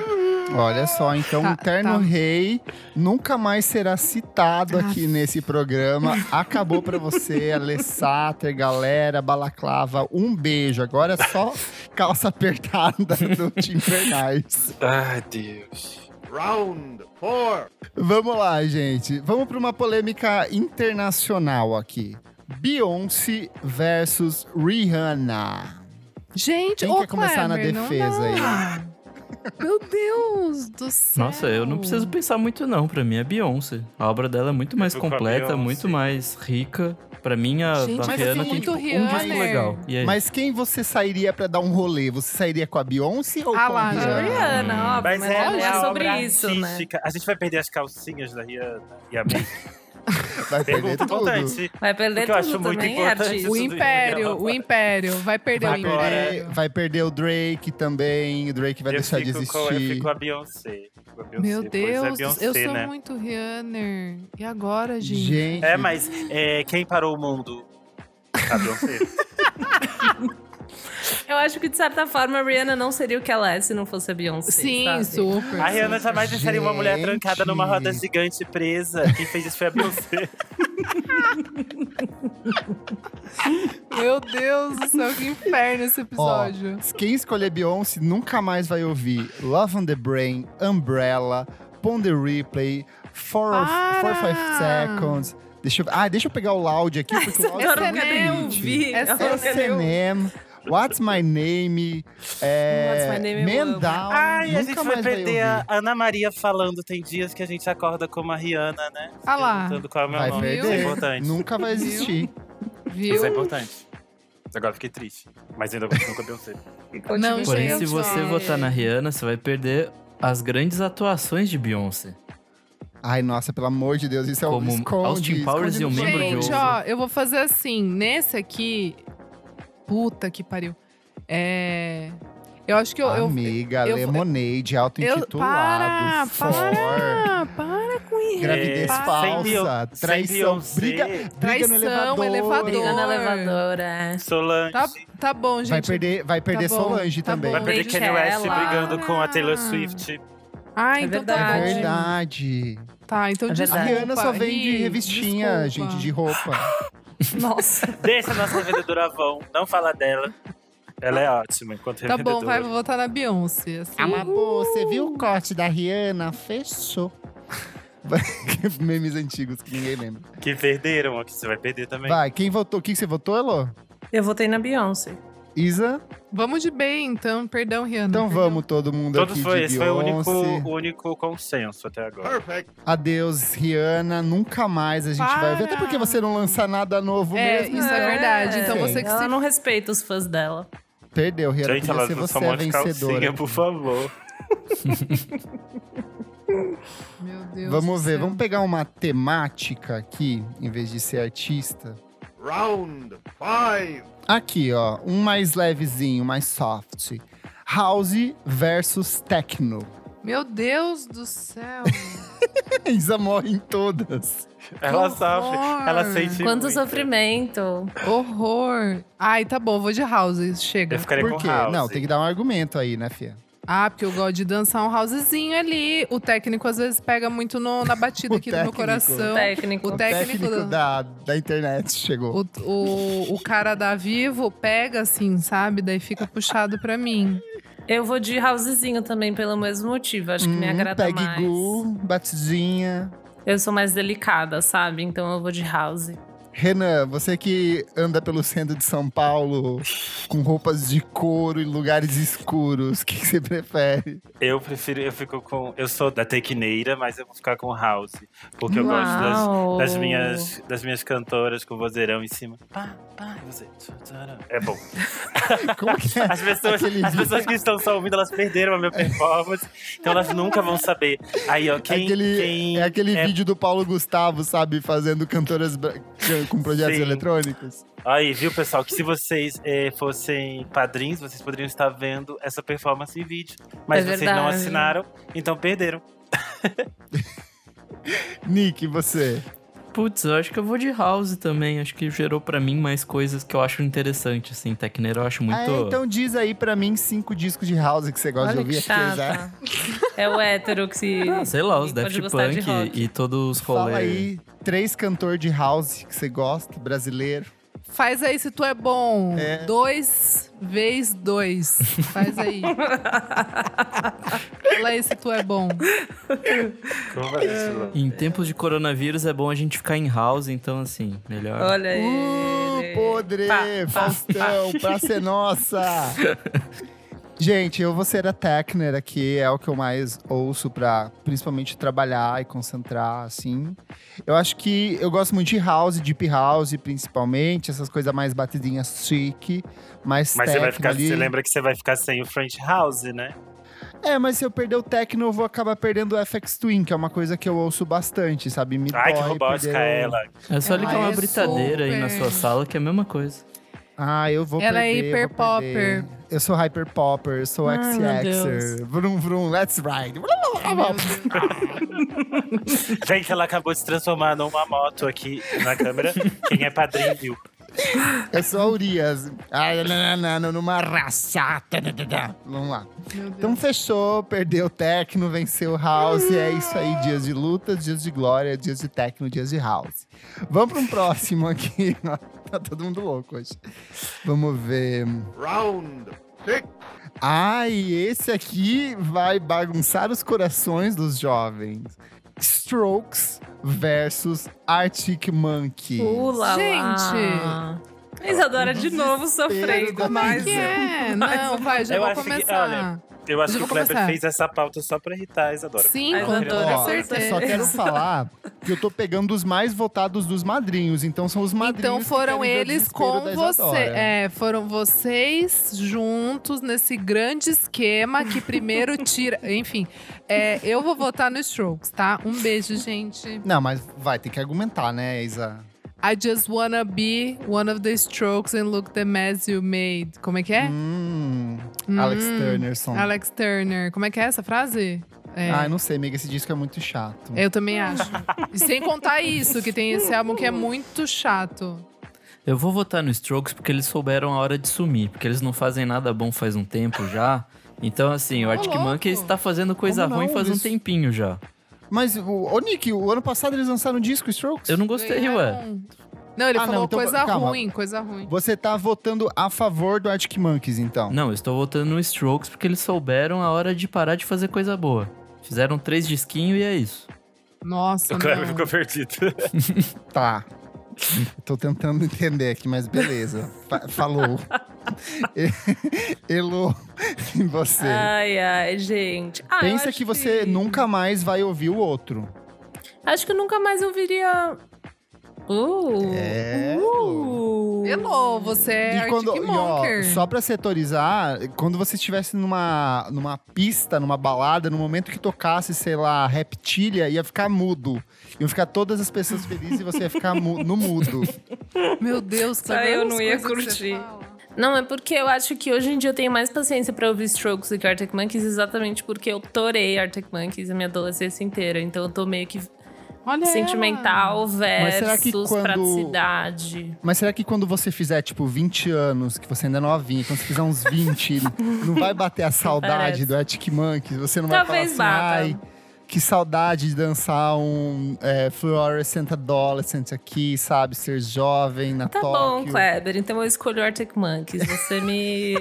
Speaker 6: Olha só, então
Speaker 4: Tá,
Speaker 6: o Terno
Speaker 4: tá.
Speaker 6: Rei nunca mais será citado
Speaker 4: Ah.
Speaker 6: aqui nesse programa. Acabou pra você, Alessater, galera, balaclava. Um beijo. Agora é só calça apertada do Tim Bernardes.
Speaker 3: Ai, Deus.
Speaker 7: Round four.
Speaker 6: Vamos lá, gente. Vamos para uma polêmica internacional aqui. Beyoncé versus Rihanna.
Speaker 4: Gente,
Speaker 6: Quem
Speaker 4: ô,
Speaker 6: quer começar na
Speaker 4: não
Speaker 6: defesa aí?
Speaker 4: Meu Deus do céu.
Speaker 5: Nossa, eu não preciso pensar muito não, pra mim é Beyoncé. A obra dela é muito mais completa, muito mais rica. Pra mim, a,
Speaker 4: Gente,
Speaker 5: a
Speaker 4: mas
Speaker 5: Rihanna
Speaker 4: assim,
Speaker 5: tem tipo,
Speaker 4: muito
Speaker 5: um disco legal. E aí?
Speaker 6: Mas quem você sairia pra dar um rolê? Você sairia com a Beyoncé ou
Speaker 4: Ah
Speaker 6: com
Speaker 4: lá,
Speaker 6: a Rihanna?
Speaker 2: Rihanna, óbvio,
Speaker 3: Mas,
Speaker 2: mas,
Speaker 3: é, é
Speaker 2: é
Speaker 3: a
Speaker 2: sobre isso, né?
Speaker 3: artística. A gente vai perder as calcinhas da Rihanna e a.
Speaker 6: Vai perder
Speaker 3: Pergunta
Speaker 6: tudo.
Speaker 3: importante.
Speaker 2: Vai perder
Speaker 3: Porque eu
Speaker 2: tudo
Speaker 3: acho muito
Speaker 2: também,
Speaker 3: importante.
Speaker 4: O Império, o Império. Vai perder
Speaker 6: Vai
Speaker 4: o
Speaker 3: Agora-
Speaker 6: perder,
Speaker 4: Império.
Speaker 6: vai perder o Drake também. O Drake vai
Speaker 3: eu
Speaker 6: deixar de
Speaker 3: fico com, eu
Speaker 6: existir.
Speaker 3: fico com a Beyoncé. Com a Beyoncé,
Speaker 4: Meu
Speaker 3: pois
Speaker 4: Deus,
Speaker 3: é Beyoncé,
Speaker 4: eu sou
Speaker 3: né?
Speaker 4: muito Rihanna. E agora, gente?
Speaker 6: Gente,
Speaker 3: É, mas é, quem parou o mundo? A Beyoncé.
Speaker 2: Eu acho que, de certa forma, a Rihanna não seria o que ela é se não fosse a Beyoncé,
Speaker 4: Sim,
Speaker 2: sabe?
Speaker 4: super.
Speaker 3: A Rihanna jamais deixaria uma mulher
Speaker 6: Gente.
Speaker 3: trancada numa roda gigante presa. Quem fez isso foi a Beyoncé.
Speaker 4: Meu Deus do céu, que inferno esse episódio.
Speaker 6: quem escolher Beyoncé nunca mais vai ouvir Love on the Brain, Umbrella, Pon the Replay, 4
Speaker 4: Para!
Speaker 6: 5 Seconds. Deixa eu, ah, deixa eu pegar o áudio aqui, porque o
Speaker 2: Eu
Speaker 6: tá muito.
Speaker 4: É
Speaker 2: eu não quero nem ouvir.
Speaker 6: What's My Name, é,
Speaker 2: What's My Name.
Speaker 6: Down,
Speaker 3: Ai, a
Speaker 6: nunca
Speaker 3: gente vai perder a. Ana Maria falando. Tem dias que a gente acorda como a Rihanna, né?
Speaker 4: Ah lá.
Speaker 3: Perguntando qual é o meu
Speaker 6: Vai
Speaker 3: nome. Isso é
Speaker 6: perder,
Speaker 3: importante.
Speaker 6: nunca vai existir.
Speaker 4: Viu?
Speaker 3: Isso é importante. Agora fiquei triste. Mas ainda continuo com a Beyoncé.
Speaker 4: Não,
Speaker 5: Porém,
Speaker 4: gente,
Speaker 5: se você
Speaker 4: ó.
Speaker 5: votar na Rihanna, você vai perder as grandes atuações de Beyoncé.
Speaker 6: Ai, nossa, pelo amor de Deus, isso é
Speaker 5: Como
Speaker 6: um esconde,
Speaker 5: Austin Powers
Speaker 6: esconde
Speaker 5: e o membro de
Speaker 4: Gente, ó, eu vou fazer assim. Nesse aqui. Puta que pariu. É. Eu acho que eu. eu-
Speaker 6: Amiga,
Speaker 4: eu-
Speaker 6: Lemonade, auto-intitulado,
Speaker 4: para, para, para com isso.
Speaker 6: gravidez
Speaker 3: É,
Speaker 6: falsa,
Speaker 3: sem
Speaker 6: traição, briga, briga no elevador.
Speaker 4: elevador.
Speaker 2: Briga no elevador, é.
Speaker 3: Solange.
Speaker 4: Tá, tá bom, gente.
Speaker 6: Vai perder, vai perder
Speaker 4: bom,
Speaker 6: Solange
Speaker 4: tá
Speaker 6: também.
Speaker 4: bom.
Speaker 3: Vai perder Kanye. West brigando com a Taylor Swift.
Speaker 4: Ah,
Speaker 2: É
Speaker 4: então tá
Speaker 2: verdade.
Speaker 6: É verdade.
Speaker 4: Tá, então
Speaker 2: É
Speaker 6: A
Speaker 4: desculpa.
Speaker 6: Rihanna só vende revistinha,
Speaker 4: desculpa.
Speaker 6: gente, de roupa.
Speaker 2: Nossa.
Speaker 3: Deixa a nossa revendedora Avon. Não fala dela. Ela é ótima enquanto
Speaker 4: Tá bom,
Speaker 3: revendedora.
Speaker 4: vai votar na Beyoncé. Assim.
Speaker 6: Amabô, você viu o corte da Rihanna? Fechou. Memes antigos que ninguém lembra.
Speaker 3: Que perderam, que você vai perder também.
Speaker 6: Vai, quem votou? O que que você votou, Elô?
Speaker 2: Eu votei na Beyoncé.
Speaker 6: Isa?
Speaker 4: Vamos de bem, então. Perdão, Rihanna.
Speaker 6: Então
Speaker 4: perdão.
Speaker 6: vamos todo mundo
Speaker 3: Todos
Speaker 6: aqui
Speaker 3: foi,
Speaker 6: de
Speaker 3: esse foi o único, único consenso até agora.
Speaker 7: Perfect.
Speaker 6: Adeus, Rihanna. Nunca mais a gente vai ouvir. Até
Speaker 4: Para!
Speaker 6: porque você não lança nada novo
Speaker 4: É,
Speaker 6: mesmo.
Speaker 4: isso é
Speaker 6: então-
Speaker 4: verdade. Então você que
Speaker 2: Ela
Speaker 4: se
Speaker 2: não respeita os fãs dela.
Speaker 6: Perdeu, Rihanna.
Speaker 3: Gente, ela
Speaker 6: ser você
Speaker 3: de
Speaker 6: vencedora.
Speaker 3: calcinha, por favor.
Speaker 4: Meu Deus.
Speaker 6: Vamos ver,
Speaker 4: céu.
Speaker 6: vamos pegar uma temática aqui, em vez de ser artista.
Speaker 7: Round five.
Speaker 6: Aqui, ó, um mais levezinho, mais soft. House versus techno.
Speaker 4: Meu Deus do céu.
Speaker 6: Isa morre em todas.
Speaker 3: Ela sofre, ela sente
Speaker 2: Quanto
Speaker 3: muito.
Speaker 2: sofrimento.
Speaker 4: Horror. Ai, tá bom, vou de house. Chega.
Speaker 3: Eu ficaria
Speaker 6: Por
Speaker 3: com
Speaker 6: quê?
Speaker 3: House.
Speaker 6: Não, tem que dar um argumento aí, né, Fia?
Speaker 4: Ah, porque eu gosto de dançar um housezinho ali. O técnico às vezes pega muito no- na batida
Speaker 6: O
Speaker 4: aqui do meu
Speaker 6: técnico.
Speaker 4: coração.
Speaker 2: Técnico.
Speaker 4: O técnico,
Speaker 6: Técnico
Speaker 4: do-
Speaker 6: da, da internet chegou.
Speaker 4: O, o, o cara da Vivo pega assim, sabe? Daí fica puxado pra mim.
Speaker 2: Eu vou de housezinho também pelo mesmo motivo. Acho que me
Speaker 6: Hum,
Speaker 2: agrada
Speaker 6: Peg
Speaker 2: mais.
Speaker 6: Gu, batidinha.
Speaker 2: Eu sou mais delicada, sabe? Então eu vou de house.
Speaker 6: Renan, você que anda pelo centro de São Paulo com roupas de couro em lugares escuros, o que, que você prefere?
Speaker 3: Eu prefiro, eu fico com. Eu sou da tequineira, mas eu vou ficar com House. Porque eu gosto
Speaker 2: Uau.
Speaker 3: das, das minhas, das minhas cantoras com o vozeirão em cima. Pá, você. É bom.
Speaker 6: Como que é?
Speaker 3: As pessoas,
Speaker 6: Aquele
Speaker 3: as pessoas que estão só ouvindo, elas perderam a minha performance. Então elas nunca vão saber. Aí, ó, quem.
Speaker 6: aquele,
Speaker 3: quem
Speaker 6: é aquele vídeo do Paulo Gustavo, sabe? Fazendo cantoras com projetos
Speaker 3: Sim.
Speaker 6: eletrônicos.
Speaker 3: Aí, viu, pessoal, que se vocês eh, fossem padrinhos, vocês poderiam estar vendo essa performance em vídeo. Mas
Speaker 2: É
Speaker 3: vocês não assinaram, então perderam.
Speaker 6: Nick, você?
Speaker 5: Putz, eu acho que eu vou de house também. Acho que gerou pra mim mais coisas que eu acho interessante, assim. Tecneiro eu acho muito.
Speaker 6: Ah, então diz aí pra mim cinco discos de house que você gosta
Speaker 2: Olha
Speaker 6: de ouvir. aqueles, é?
Speaker 2: chata. É o hétero que se.
Speaker 5: Ah, sei lá, os Daft
Speaker 2: de
Speaker 5: Punk
Speaker 2: rock.
Speaker 5: e todos os rolês.
Speaker 6: Fala aí, três cantores de house que você gosta, brasileiro.
Speaker 4: Faz aí se tu é bom.
Speaker 6: É.
Speaker 4: Dois vezes dois. Faz aí. Fala aí se tu é bom.
Speaker 3: Como vai isso?
Speaker 5: Em tempos de coronavírus é bom a gente ficar em house, então assim, melhor.
Speaker 2: Olha aí.
Speaker 6: Uh, podre!
Speaker 2: Pá, pá,
Speaker 6: Faustão, pra ser nossa! Gente, eu vou ser a Tecner aqui, é o que eu mais ouço pra principalmente trabalhar e concentrar, assim. Eu acho que eu gosto muito de house, deep house, principalmente, essas coisas mais batidinhas chique, mais
Speaker 3: Mas você vai
Speaker 6: techno
Speaker 3: ficar.
Speaker 6: ali.
Speaker 3: Você lembra que você vai ficar sem o French House, né?
Speaker 6: É, mas se eu perder o techno, eu vou acabar perdendo o FX Twin, que é uma coisa que eu ouço bastante, sabe? Me
Speaker 3: Ai, que robótica
Speaker 6: perder
Speaker 3: ela.
Speaker 5: É só ligar uma
Speaker 4: é
Speaker 5: britadeira aí na
Speaker 4: super.
Speaker 5: sua sala, que é a mesma coisa.
Speaker 6: Ah, eu vou
Speaker 4: Ela é
Speaker 6: perder, eu vou
Speaker 4: hiper popper.
Speaker 6: Eu sou hyper popper, eu sou
Speaker 2: Ai,
Speaker 6: XXer. Vrum, vrum, let's ride.
Speaker 3: Gente, ela acabou de se transformar numa moto aqui na câmera. Quem é padrinho viu.
Speaker 6: Eu sou a Urias. Numa raça. Vamos lá. Então fechou, perdeu o techno, venceu o house. É isso aí, dias de luta, dias de glória, dias de techno, dias de house. Vamos para um próximo aqui. tá todo mundo louco hoje. Vamos ver.
Speaker 7: Round six.
Speaker 6: Ai, esse aqui vai bagunçar os corações dos jovens. Strokes versus Arctic Monkeys.
Speaker 2: Pula
Speaker 4: Gente.
Speaker 2: Isadora de novo sofrendo.
Speaker 4: É
Speaker 2: Mas
Speaker 4: é? Não, vai, já
Speaker 3: Eu
Speaker 4: vou
Speaker 3: acho que-
Speaker 4: começar.
Speaker 3: olha, Eu acho que o Kleber
Speaker 4: começar.
Speaker 3: fez essa pauta só pra irritar a Isadora.
Speaker 4: Sim, com
Speaker 2: eu
Speaker 4: toda certeza.
Speaker 6: Só quero falar que eu tô pegando os mais votados dos madrinhos. Então são os madrinhos.
Speaker 4: Então foram eles com você. É, foram vocês juntos nesse grande esquema que primeiro tira. Enfim, é, eu vou votar no Strokes, tá? Um beijo, gente.
Speaker 6: Não, mas vai ter que argumentar, né, Isa?
Speaker 4: I just wanna be one of the Strokes and look the mess you made. Como é que é?
Speaker 6: Hum, Alex
Speaker 4: Hum,
Speaker 6: Turnerson.
Speaker 4: Alex Turner. Como é que é essa frase? É.
Speaker 6: Ai, não sei, amiga, esse disco é muito chato.
Speaker 4: Eu também acho. E sem contar isso, que tem esse álbum que é muito chato.
Speaker 5: Eu vou votar no Strokes porque eles souberam a hora de sumir, porque eles não fazem nada bom faz um tempo já. Então, assim, o Arctic
Speaker 4: louco.
Speaker 5: Monkeys tá fazendo coisa ruim faz um tempinho já.
Speaker 6: Mas, o, ô Nick, o ano passado eles lançaram um disco, Strokes?
Speaker 5: Eu não gostei, ué.
Speaker 4: Ganharam. Não, ele
Speaker 6: Ah, não,
Speaker 4: falou
Speaker 6: então,
Speaker 4: coisa
Speaker 6: calma.
Speaker 4: ruim, coisa ruim.
Speaker 6: Você tá votando a favor do Arctic Monkeys, então?
Speaker 5: Não, eu estou votando no Strokes porque eles souberam a hora de parar de fazer coisa boa. Fizeram três disquinhos e é isso.
Speaker 4: Nossa,
Speaker 3: O Kleber
Speaker 4: não.
Speaker 3: ficou perdido.
Speaker 6: Tá. Tô tentando entender aqui, mas beleza. Fa- falou. Elo, e você.
Speaker 2: Ai, ai, gente. Ah,
Speaker 6: Pensa
Speaker 2: acho
Speaker 6: que você nunca mais vai ouvir o outro.
Speaker 2: Acho que eu nunca mais ouviria. Uh!
Speaker 6: É.
Speaker 2: Uh!
Speaker 4: Elô, você é
Speaker 6: E quando, e ó, só pra setorizar, quando você estivesse numa, numa pista, numa balada, no momento que tocasse, sei lá, reptilha, ia ficar mudo. Iam ficar todas as pessoas felizes e você ia ficar mu- no mudo.
Speaker 4: Meu Deus, Kleber,
Speaker 2: eu não ia curtir. Não, é porque eu acho que hoje em dia eu tenho mais paciência pra ouvir Strokes do que Arctic Monkeys, exatamente porque eu torei Arctic Monkeys a minha adolescência inteira. Então eu tô meio que
Speaker 4: Olha
Speaker 2: sentimental
Speaker 6: Mas será que
Speaker 2: versus
Speaker 6: quando-
Speaker 2: praticidade.
Speaker 6: Mas será que quando você fizer, tipo, 20 anos, que você ainda é novinha, quando você fizer uns 20, não vai bater a saudade
Speaker 2: Parece.
Speaker 6: do Arctic Monkeys? Você não vai
Speaker 2: Talvez
Speaker 6: falar assim,
Speaker 2: bata.
Speaker 6: ai, que saudade de dançar um é, Fluorescent Adolescent aqui, sabe? Ser jovem na
Speaker 2: Tá bom,
Speaker 6: Tóquio.
Speaker 2: Kleber. Então eu escolho Arctic Monkeys. Você me.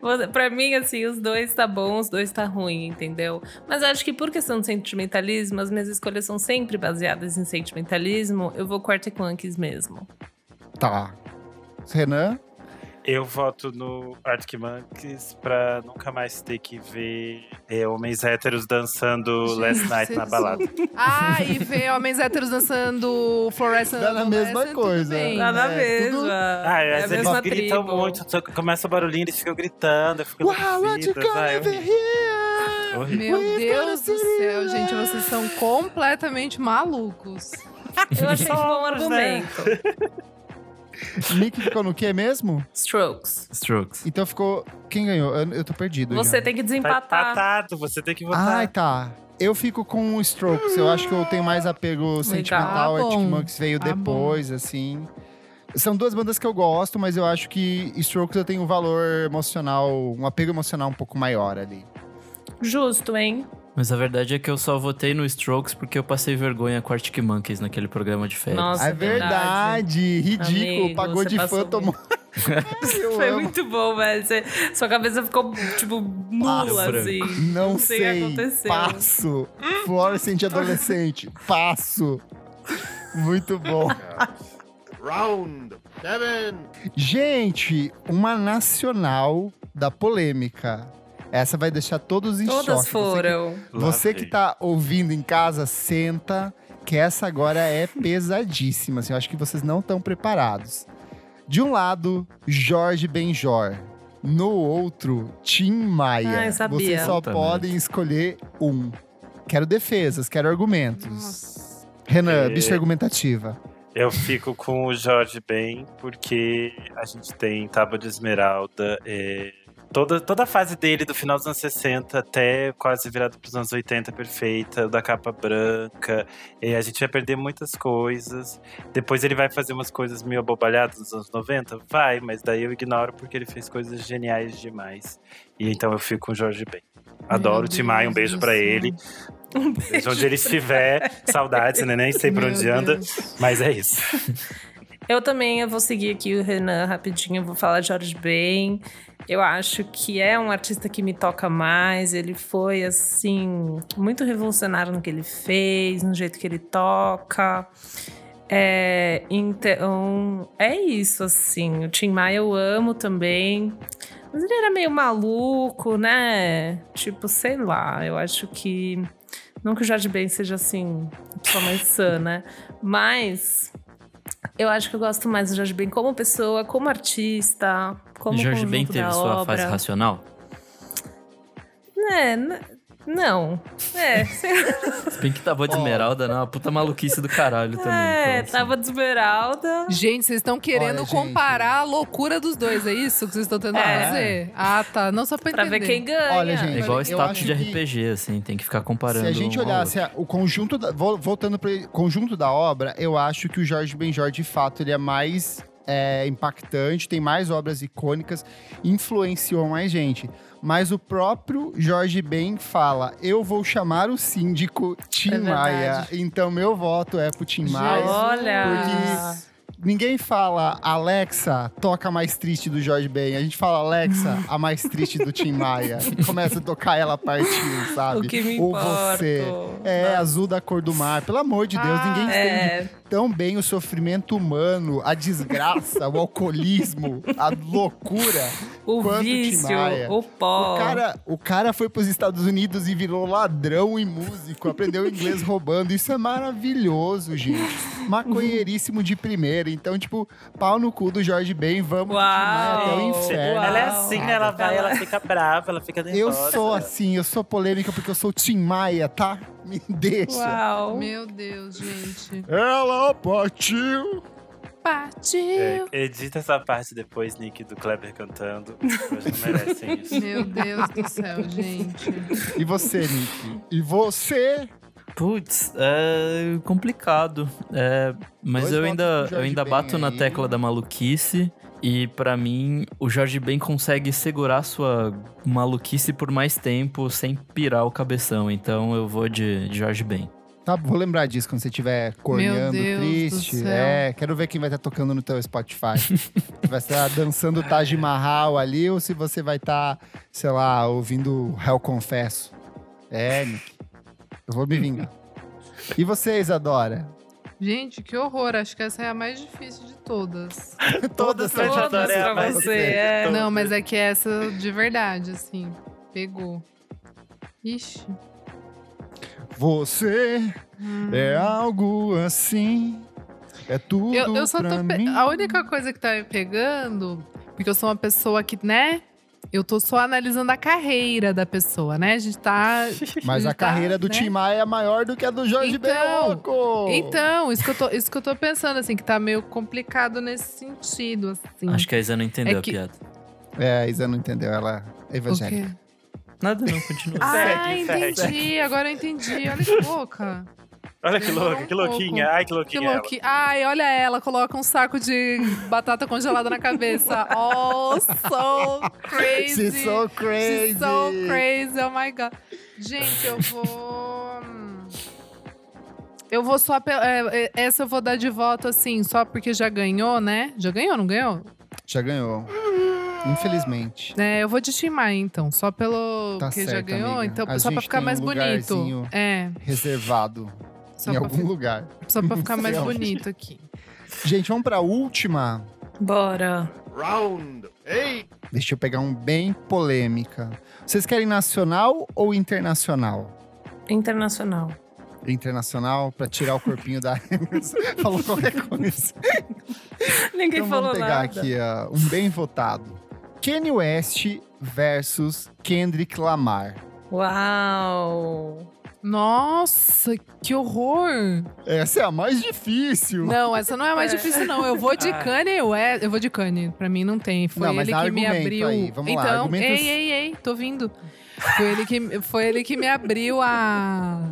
Speaker 2: Pra mim, assim, os dois tá bom, os dois tá ruim, entendeu? Mas acho que por questão de sentimentalismo, as minhas escolhas são sempre baseadas em sentimentalismo. Eu vou com Arctic Monkeys mesmo.
Speaker 6: Tá. Renan?
Speaker 3: Eu voto no Arctic Monkeys pra nunca mais ter que ver é, homens héteros dançando Last Night na balada.
Speaker 4: Ah, e ver homens héteros dançando Fluorescent
Speaker 6: Dá na mesma coisa.
Speaker 4: bem.
Speaker 2: Tá na
Speaker 6: É,
Speaker 2: mesma.
Speaker 6: tudo-
Speaker 3: Ah,
Speaker 2: é a
Speaker 3: eles
Speaker 2: mesma
Speaker 3: gritam
Speaker 2: tribo.
Speaker 3: muito, começa o barulhinho, eles ficam gritando, eu fico
Speaker 6: Wow, what you gonna
Speaker 3: Ah, horrível.
Speaker 4: Meu
Speaker 6: We've
Speaker 4: Deus do céu, gente, vocês são completamente malucos.
Speaker 2: Eu achei um bom
Speaker 3: né?
Speaker 2: argumento.
Speaker 6: Nick ficou no quê mesmo?
Speaker 2: Strokes.
Speaker 5: Strokes.
Speaker 6: Então ficou. Quem ganhou? Eu, eu tô perdido.
Speaker 2: Você
Speaker 6: já.
Speaker 2: tem que
Speaker 3: Tá
Speaker 2: desempatar.
Speaker 3: empatado, você tem que votar.
Speaker 6: Ai, tá. Eu fico com o Strokes. Eu acho que eu tenho mais apego sentimental.
Speaker 4: Tá
Speaker 6: Arctic
Speaker 4: bom.
Speaker 6: Monkeys veio
Speaker 4: Tá
Speaker 6: depois, assim. São duas bandas que eu gosto, mas eu acho que Strokes eu tenho um valor emocional, um apego emocional um pouco maior ali.
Speaker 2: Justo, hein?
Speaker 5: Mas a verdade é que eu só votei no Strokes porque eu passei vergonha com Arctic Monkeys naquele programa de férias.
Speaker 2: Nossa,
Speaker 6: é verdade, ridículo.
Speaker 2: Amigo,
Speaker 6: Pagou de fã, tomou.
Speaker 2: Foi
Speaker 6: amo.
Speaker 2: muito bom, velho. Você- sua cabeça ficou, tipo, nula,
Speaker 5: Passa.
Speaker 2: assim.
Speaker 6: Não
Speaker 2: sei o que
Speaker 6: sei.
Speaker 2: aconteceu.
Speaker 6: Passo. Fluorescente adolescente. Passo. Muito bom.
Speaker 7: Round seven.
Speaker 6: Gente, uma nacional da polêmica. Essa vai deixar todos em
Speaker 2: Todas
Speaker 6: choque. Você que-
Speaker 2: foram.
Speaker 6: Você que,
Speaker 3: Lavei.
Speaker 6: tá ouvindo em casa, senta, que essa agora é pesadíssima. Assim, eu acho que vocês não estão preparados. De um lado, Jorge Benjor. No outro, Tim Maia.
Speaker 2: Ai, sabia.
Speaker 6: Vocês só
Speaker 5: Puta
Speaker 6: podem escolher um. Quero defesas, quero argumentos. Renan,
Speaker 3: É.
Speaker 6: bicha argumentativa.
Speaker 3: Eu fico com o Jorge bem, porque a gente tem Tábua de Esmeralda. é, toda, toda a fase dele, do final dos anos 60 até quase virado para os anos 80, perfeita, da capa branca. é, a gente vai perder muitas coisas. Depois ele vai fazer umas coisas meio abobalhadas nos anos 90? Vai, mas daí eu ignoro porque ele fez coisas geniais demais. E então eu fico com o Jorge bem. Adoro o Tim Maia, um beijo
Speaker 4: céu.
Speaker 3: ele. Beijo onde ele estiver. Saudades, né? Nem sei por
Speaker 4: Meu
Speaker 3: onde anda.
Speaker 4: Deus.
Speaker 3: Mas é isso.
Speaker 2: Eu também eu vou seguir aqui o Renan rapidinho, vou falar de Jorge Ben. Eu acho que é um artista que me toca mais. Ele foi, assim, muito revolucionário no que ele fez, no jeito que ele toca. É, então, é isso, assim. O Tim Maia eu amo também. Mas ele era meio maluco, né? Tipo, sei lá, eu acho que. Não que o Jorge Ben seja assim, pessoa mais sã, né? Mas eu acho que eu gosto mais do Jorge Ben como pessoa, como artista, como
Speaker 5: Jorge Ben teve sua
Speaker 2: obra.
Speaker 5: fase racional?
Speaker 2: É, n- não. É.
Speaker 5: Se bem que Tábua de Esmeralda, não, é uma puta maluquice do caralho também.
Speaker 2: é
Speaker 5: então, assim.
Speaker 2: tava de esmeralda.
Speaker 4: Gente, vocês estão querendo
Speaker 6: Olha, gente.
Speaker 4: comparar a loucura dos dois, é isso que vocês estão tentando
Speaker 2: É.
Speaker 4: fazer? Ah, tá. Não só pra
Speaker 2: Pra
Speaker 4: entender.
Speaker 2: ver quem ganha.
Speaker 6: Olha, gente,
Speaker 5: É igual status de RPG, assim, tem que ficar comparando.
Speaker 6: Se a gente
Speaker 5: um
Speaker 6: olhasse o conjunto, da, vol- voltando para o conjunto da obra, eu acho que o Jorge Benjor, de fato, ele é mais é, impactante, tem mais obras icônicas, influenciou mais gente. Mas o próprio Jorge Ben fala: eu vou chamar o síndico Tim
Speaker 2: É.
Speaker 6: Maia. Então, meu voto é pro Tim Maia.
Speaker 2: Olha.
Speaker 6: Porque ninguém fala Alexa, toca a mais triste do Jorge Ben. A gente fala Alexa, a mais triste do Tim Maia. E começa a tocar ela partiu, sabe?
Speaker 2: O que me
Speaker 6: Ou
Speaker 2: importa.
Speaker 6: você. É, azul da cor do mar. Pelo amor de Deus,
Speaker 4: Ah,
Speaker 6: ninguém entende
Speaker 2: É,
Speaker 6: tão bem o sofrimento humano, a desgraça, o alcoolismo, a loucura.
Speaker 2: o vício,
Speaker 6: Maia.
Speaker 2: o pó.
Speaker 6: O cara, o cara foi pros Estados Unidos e virou ladrão e músico, aprendeu inglês roubando. Isso é maravilhoso, gente. Maconheiríssimo de primeira. Então, tipo, pau no cu do Jorge Ben, vamos
Speaker 2: Uau.
Speaker 6: até o inferno.
Speaker 3: Ela é assim? Ela vai, ela fica brava, ela fica nervosa.
Speaker 6: Eu sou assim, eu sou polêmica porque eu sou Tim Maia, tá? Me deixa.
Speaker 2: Uau.
Speaker 4: Meu Deus, gente.
Speaker 6: Ela partiu.
Speaker 4: Partiu.
Speaker 3: É, edita essa parte depois, Nick, do Kleber cantando. Hoje não merecem isso.
Speaker 4: Meu Deus do céu, gente.
Speaker 6: E você, Nick? E você?
Speaker 5: Putz, é complicado. É, mas
Speaker 6: Dois
Speaker 5: eu ainda, eu ainda
Speaker 6: Ben
Speaker 5: bato na
Speaker 6: aí.
Speaker 5: tecla da maluquice. E pra mim, o Jorge Ben consegue segurar sua maluquice por mais tempo sem pirar o cabeção. Então eu vou de, de Jorge Ben.
Speaker 6: Tá, vou lembrar disso quando você estiver corneando, triste. É, quero ver quem vai estar tocando no teu Spotify. vai estar dançando Taj Mahal ali ou se você vai estar, sei lá, ouvindo Hell Confesso. É, Nick. Eu vou me vingar. E você, Isadora?
Speaker 4: Gente, que horror. Acho que essa é a mais difícil de todas.
Speaker 6: Todas
Speaker 3: Isadora é
Speaker 2: pra você, é.
Speaker 4: Não, mas é que essa de verdade, assim. Pegou. Ixi.
Speaker 6: Você
Speaker 4: Hum.
Speaker 6: é algo assim. É tudo
Speaker 4: Eu, eu só
Speaker 6: pra
Speaker 4: tô. pe-. A única coisa que tá me pegando, porque eu sou uma pessoa que, né? Eu tô só analisando a carreira da pessoa, né? A gente tá.
Speaker 6: Mas a
Speaker 4: gente tá,
Speaker 6: carreira do
Speaker 4: né?
Speaker 6: Tim Maia é maior do que a do Jorge
Speaker 4: Então,
Speaker 6: Beoco.
Speaker 4: Então, isso que, eu tô, isso que eu tô pensando, assim, que tá meio complicado nesse sentido, assim.
Speaker 5: Acho que a Isa não entendeu
Speaker 4: É que-
Speaker 5: a piada.
Speaker 6: É, a Isa não entendeu, ela é evangélica.
Speaker 5: Nada não, continua.
Speaker 4: Ah,
Speaker 3: Segue, segue.
Speaker 4: entendi. Agora eu entendi. Olha que louca.
Speaker 3: Olha que louca,
Speaker 4: um
Speaker 3: que louquinha. Ai, que
Speaker 4: Que
Speaker 3: louquinha. ela.
Speaker 4: louquinha. Ai, olha ela, coloca um saco de batata congelada na cabeça. Oh, so crazy.
Speaker 6: She's so crazy.
Speaker 4: She's so crazy, oh my god. Gente, eu vou. Eu vou só. é, é, essa eu vou dar de voto, assim, só porque já ganhou, né? Já ganhou, não ganhou?
Speaker 6: Já ganhou. Infelizmente.
Speaker 4: É, eu vou Tim Maia, então. Só pelo
Speaker 6: Tá
Speaker 4: que já
Speaker 6: certo,
Speaker 4: ganhou.
Speaker 6: amiga.
Speaker 4: Então,
Speaker 6: A
Speaker 4: só pra ficar
Speaker 6: tem um
Speaker 4: mais bonito. É,
Speaker 6: Reservado
Speaker 4: só
Speaker 6: em
Speaker 4: pra,
Speaker 6: algum
Speaker 4: fi-
Speaker 6: lugar.
Speaker 4: só pra ficar mais bonito aqui.
Speaker 6: Gente, vamos pra última.
Speaker 2: Bora.
Speaker 7: Round eight.
Speaker 6: Deixa eu pegar um bem polêmica. Vocês querem nacional ou internacional?
Speaker 2: Internacional.
Speaker 6: Internacional, pra tirar o corpinho da Emerson. Falou qualquer coisa.
Speaker 2: Ninguém
Speaker 6: Então
Speaker 2: falou
Speaker 6: vamos pegar
Speaker 2: nada.
Speaker 6: aqui ó, um bem votado. Kanye West versus Kendrick Lamar.
Speaker 2: Uau!
Speaker 4: Nossa, que horror!
Speaker 6: Essa é a mais difícil.
Speaker 4: Não, essa não é a mais
Speaker 2: É.
Speaker 4: difícil, não. Eu vou de
Speaker 3: Ah.
Speaker 4: Kanye West. Eu vou de Kanye. Pra mim não tem. Foi
Speaker 6: Não, mas
Speaker 4: ele que me abriu.
Speaker 6: aí. Vamos lá,
Speaker 4: então,
Speaker 6: argumentos-
Speaker 4: ei, ei, ei, tô vindo. Foi ele que, foi ele que me abriu a.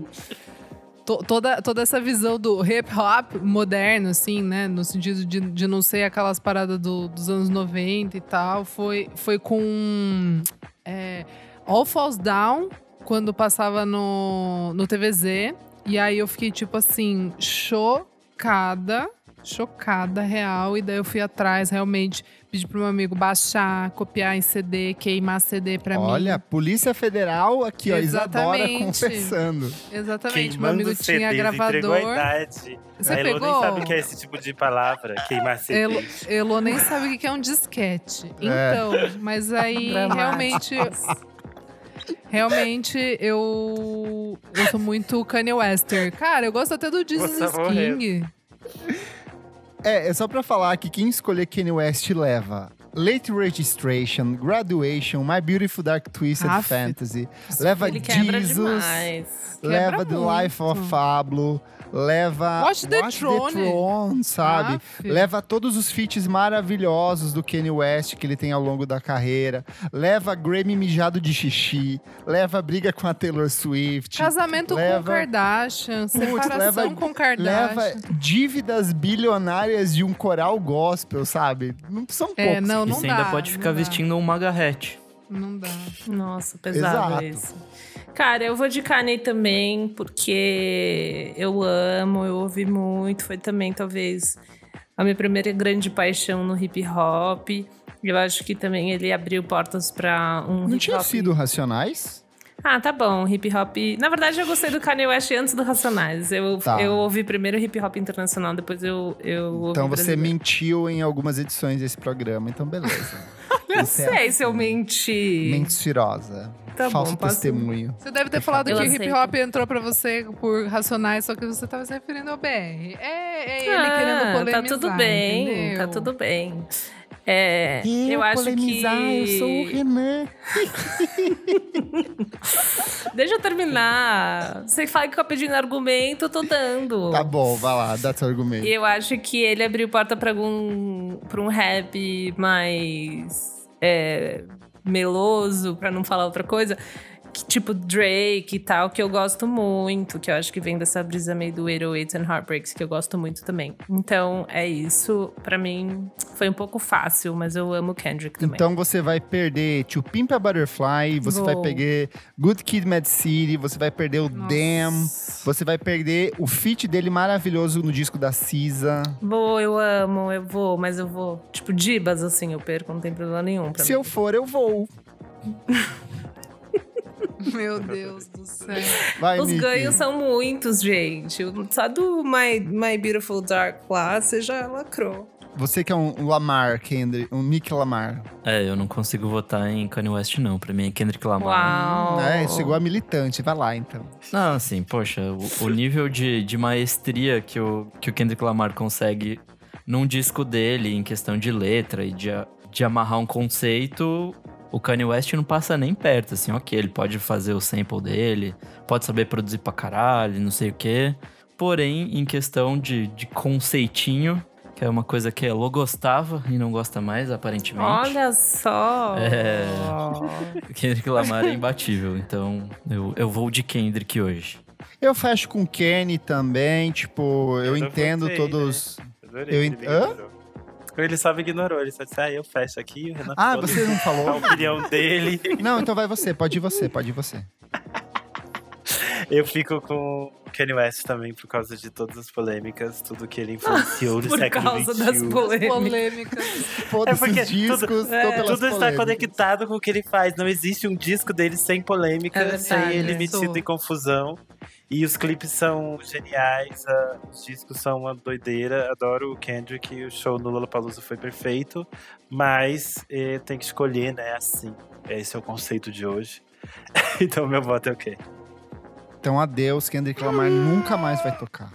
Speaker 4: to- Toda, toda essa visão do hip hop moderno, assim, né? No sentido de, de não ser aquelas paradas do- dos anos 90 e tal. Foi, foi com é, All Falls Down, quando passava no, no TVZ. E aí eu fiquei, tipo assim, chocada. Chocada, real. E daí eu fui atrás, realmente. Pedi pro meu amigo baixar, copiar em CD, queimar CD pra
Speaker 6: Olha,
Speaker 4: mim.
Speaker 6: Polícia Federal aqui, ó, Isadora
Speaker 4: Exatamente.
Speaker 6: confessando.
Speaker 4: Exatamente. Meu
Speaker 3: Queimando
Speaker 4: amigo tinha
Speaker 3: CDs, entregou a
Speaker 4: gravador.
Speaker 3: idade.
Speaker 4: Você
Speaker 3: a Elo
Speaker 4: pegou?
Speaker 3: nem sabe o que é esse tipo de palavra, queimar
Speaker 4: Elo,
Speaker 3: CDs.
Speaker 4: Elo nem sabe o que que é um disquete.
Speaker 6: É.
Speaker 4: Então, mas aí realmente. Realmente eu. Eu sou muito Kanye Wester. Cara, eu gosto até do Jesus King.
Speaker 6: É, é só pra falar que quem escolher Kanye West leva Late Registration, Graduation, My Beautiful Dark Twisted
Speaker 4: Aff.
Speaker 6: Fantasy, leva Jesus, leva The Life of. Pablo, leva
Speaker 4: Watch the Throne.
Speaker 6: Throne, sabe?
Speaker 4: Aff.
Speaker 6: Leva todos os feats maravilhosos do Kanye West que ele tem ao longo da carreira. Leva Grammy mijado de xixi. Leva briga com a Taylor Swift.
Speaker 4: Casamento
Speaker 6: leva,
Speaker 4: com Kardashian. Separação
Speaker 6: leva-
Speaker 4: com Kardashian.
Speaker 6: Leva dívidas bilionárias de um coral gospel, sabe? Não são poucos.
Speaker 4: É, não,
Speaker 5: e
Speaker 4: não
Speaker 5: você
Speaker 4: dá.
Speaker 5: ainda pode ficar vestindo um magarrete.
Speaker 4: Não dá.
Speaker 2: Nossa, pesado
Speaker 6: Exato.
Speaker 2: isso. Cara, eu vou de Kanye também, porque eu amo, eu ouvi muito. Foi também, talvez, a minha primeira grande paixão no hip hop. Eu acho que também ele abriu portas pra um
Speaker 6: Não
Speaker 2: hip
Speaker 6: tinha sido Racionais?
Speaker 2: Ah, tá bom, hip hop. Na verdade, eu gostei do Kanye West antes do Racionais. Eu,
Speaker 6: Tá.
Speaker 2: eu ouvi primeiro hip hop internacional, depois eu, eu ouvi
Speaker 6: Então você
Speaker 2: brasileiro.
Speaker 6: mentiu em algumas edições desse programa, então beleza. Isso é
Speaker 2: sei se eu menti.
Speaker 6: Mentirosa.
Speaker 2: Tá
Speaker 6: Falso
Speaker 2: bom, posso-
Speaker 6: testemunho.
Speaker 4: Você deve ter falado
Speaker 2: Eu
Speaker 4: que o
Speaker 2: aceito.
Speaker 4: hip hop entrou pra você por racionais, só que você tava se referindo ao BR. É, é ele querendo
Speaker 2: Ah,
Speaker 4: polemizar,
Speaker 2: Tá tudo bem,
Speaker 4: entendeu?
Speaker 2: tá tudo bem. É,
Speaker 1: Eu,
Speaker 2: eu acho
Speaker 1: polemizar,
Speaker 2: que.
Speaker 1: eu sou o Renan.
Speaker 2: Deixa eu terminar. Você fala que fica pedindo argumento, eu tô dando.
Speaker 6: Tá bom, vai lá, dá seu argumento.
Speaker 2: E eu acho que ele abriu porta pra algum. pra um rap mais. é, meloso, pra não falar outra coisa. Que, tipo Drake e tal, que eu gosto muito, que eu acho que vem dessa brisa meio do 808s and Heartbreaks, que eu gosto muito também. Então, é isso. Pra mim, foi um pouco fácil, mas eu amo Kendrick também.
Speaker 6: Então você vai perder To Pimp a Butterfly, você vai
Speaker 2: Vou.
Speaker 6: perder Good Kid, Mad City, você vai perder o Damn, você vai perder o feat dele maravilhoso no disco da Cisa.
Speaker 2: Vou, eu amo, eu vou, mas eu vou. Tipo, Dibas, assim, eu perco, não tem problema nenhum
Speaker 6: Se
Speaker 2: mim.
Speaker 6: eu for, eu vou.
Speaker 4: Meu Deus do céu.
Speaker 6: Vai,
Speaker 2: Os ganhos são muitos, gente. Só do My, My Beautiful Dark lá, você já lacrou.
Speaker 6: Você que é um Lamar, Kendrick, um Nick Lamar.
Speaker 5: É, eu não consigo votar em Kanye West, não. Pra mim é Kendrick Lamar.
Speaker 2: Uau.
Speaker 6: É, chegou a militante, vai lá então.
Speaker 5: Não, assim, poxa, o, o nível de, de maestria que o, que o Kendrick Lamar consegue num disco dele, em questão de letra e de, de amarrar um conceito, o Kanye West não passa nem perto, assim, ok, ele pode fazer o sample dele, pode saber produzir pra caralho, não sei o quê. Porém, em questão de, de conceitinho, que é uma coisa que a Elo gostava e não gosta mais, aparentemente.
Speaker 2: Olha só.
Speaker 5: É. Kendrick Lamar é imbatível, então eu, eu vou de Kendrick hoje.
Speaker 6: Eu fecho com Kenny também, tipo, eu,
Speaker 3: não
Speaker 6: entendo
Speaker 3: votei,
Speaker 6: todos.
Speaker 3: né? Adorei
Speaker 6: Eu
Speaker 3: ele
Speaker 6: ent- Hã?
Speaker 3: Ele só me ignorou, ele só disse, ah, eu fecho aqui, o Renan
Speaker 6: Ah, você não
Speaker 3: a
Speaker 6: falou?
Speaker 3: opinião dele.
Speaker 6: Não, então vai você, pode ir você, pode ir você.
Speaker 3: Eu fico com o Kanye West também por causa de todas as polêmicas, tudo que ele influenciou no
Speaker 2: Por
Speaker 3: século
Speaker 2: causa das
Speaker 3: XXI.
Speaker 2: polêmicas.
Speaker 6: Foda-se
Speaker 3: porque
Speaker 6: os discos,
Speaker 3: tudo-
Speaker 2: é,
Speaker 3: Tudo está conectado com o que ele faz. Não existe um disco dele sem polêmica,
Speaker 2: É verdade,
Speaker 3: sem ele
Speaker 2: é.
Speaker 3: metido em confusão. E os clipes são geniais, ah, os discos são uma doideira. Adoro o Kendrick, o show no Lollapalooza foi perfeito. Mas eh, tem que escolher, né? Assim. Esse é o conceito de hoje. então meu voto é o quê?
Speaker 6: Então, adeus, Kendrick Lamar nunca mais vai tocar.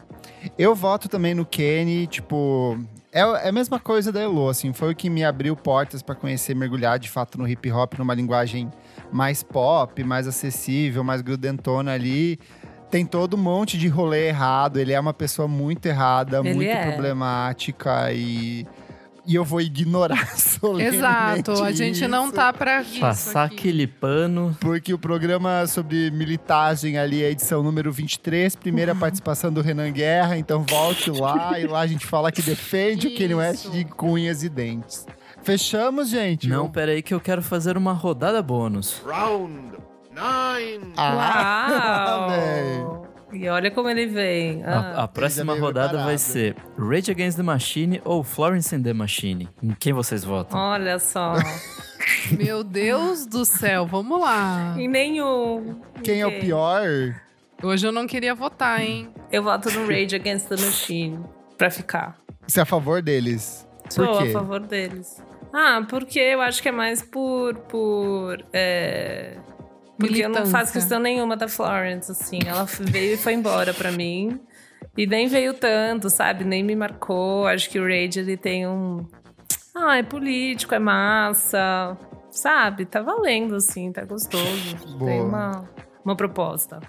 Speaker 6: Eu voto também no Kenny, tipo. É, é a mesma coisa da Elo, assim, foi o que me abriu portas pra conhecer, mergulhar de fato no hip hop, numa linguagem mais pop, mais acessível, mais grudentona ali. Tem todo um monte de rolê errado, ele é uma pessoa muito errada,
Speaker 2: Ele
Speaker 6: muito
Speaker 2: é.
Speaker 6: problemática e. E eu vou ignorar solenemente
Speaker 4: Exato, a gente não
Speaker 6: isso.
Speaker 4: tá pra isso
Speaker 5: Passar
Speaker 4: aqui.
Speaker 5: aquele pano.
Speaker 6: Porque o programa sobre militagem ali é edição número 23, primeira participação do Renan Guerra, então volte lá e lá a gente fala que defende o Kanye West
Speaker 4: Isso.
Speaker 6: de cunhas e dentes. Fechamos, gente?
Speaker 5: Não, peraí que eu quero fazer uma rodada bônus.
Speaker 7: Round nine.
Speaker 6: Ah,
Speaker 2: Uau!
Speaker 6: velho.
Speaker 2: E olha como ele vem.
Speaker 5: A,
Speaker 2: Ah.
Speaker 5: a próxima
Speaker 6: veio
Speaker 5: rodada vai
Speaker 6: preparado.
Speaker 5: ser Rage Against the Machine ou Florence and the Machine. Em quem vocês votam?
Speaker 2: Olha só.
Speaker 4: Meu Deus do céu, vamos lá.
Speaker 2: em nenhum.
Speaker 6: Quem é o pior?
Speaker 4: Hoje eu não queria votar, hein?
Speaker 2: Eu voto no Rage Against the Machine. Pra ficar.
Speaker 6: Você é a favor deles?
Speaker 2: Sou
Speaker 6: Por quê?
Speaker 2: a favor deles. Ah, porque eu acho que é mais por. por é, Porque eu não faço questão nenhuma da Florence, assim. Ela veio e foi embora pra mim. E nem veio tanto, sabe? Nem me marcou. Acho que o Rage, ele tem um... Ah, é político, é massa. Sabe? Tá valendo, assim. Tá gostoso.
Speaker 6: Boa.
Speaker 2: Tem uma, uma proposta.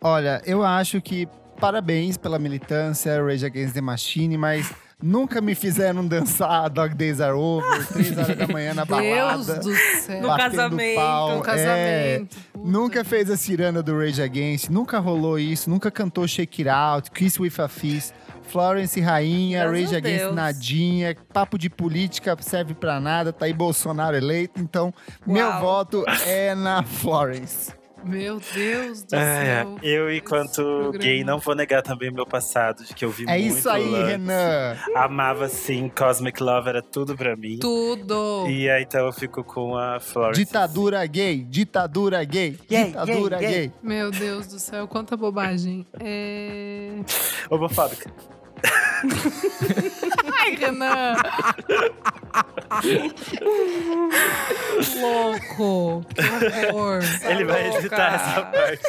Speaker 6: Olha, eu acho que parabéns pela militância, Rage Against the Machine, mas nunca me fizeram dançar Dog Days Are Over, três horas da manhã na
Speaker 4: Deus
Speaker 6: balada.
Speaker 4: do céu.
Speaker 2: No casamento,
Speaker 6: pau. É,
Speaker 4: casamento. puta
Speaker 6: Nunca fez a ciranda do Rage Against, nunca rolou isso, nunca cantou Shake It Out, Kiss With a Fist, Florence Rainha,
Speaker 2: Graças
Speaker 6: Rage Against
Speaker 2: Deus.
Speaker 6: Nadinha, papo de política serve pra nada, tá aí Bolsonaro eleito, então meu
Speaker 2: Uau.
Speaker 6: voto é na Florence.
Speaker 4: Meu Deus do
Speaker 3: É,
Speaker 4: céu.
Speaker 3: eu, enquanto gay, não vou negar também o meu passado, de que eu vi
Speaker 6: É
Speaker 3: muito
Speaker 6: isso aí,
Speaker 3: Lux.
Speaker 6: Renan.
Speaker 3: Amava, sim, Cosmic Love era tudo pra mim.
Speaker 4: Tudo.
Speaker 3: E aí, então, eu fico com a Florence.
Speaker 6: Ditadura gay, ditadura gay,
Speaker 3: Gay,
Speaker 6: ditadura
Speaker 3: gay,
Speaker 6: gay.
Speaker 3: gay.
Speaker 4: Meu Deus do céu, quanta bobagem. É...
Speaker 3: Homofóbica.
Speaker 4: Ai, Renan! Louco! Que horror!
Speaker 3: Ele vai
Speaker 2: louca.
Speaker 3: editar essa parte.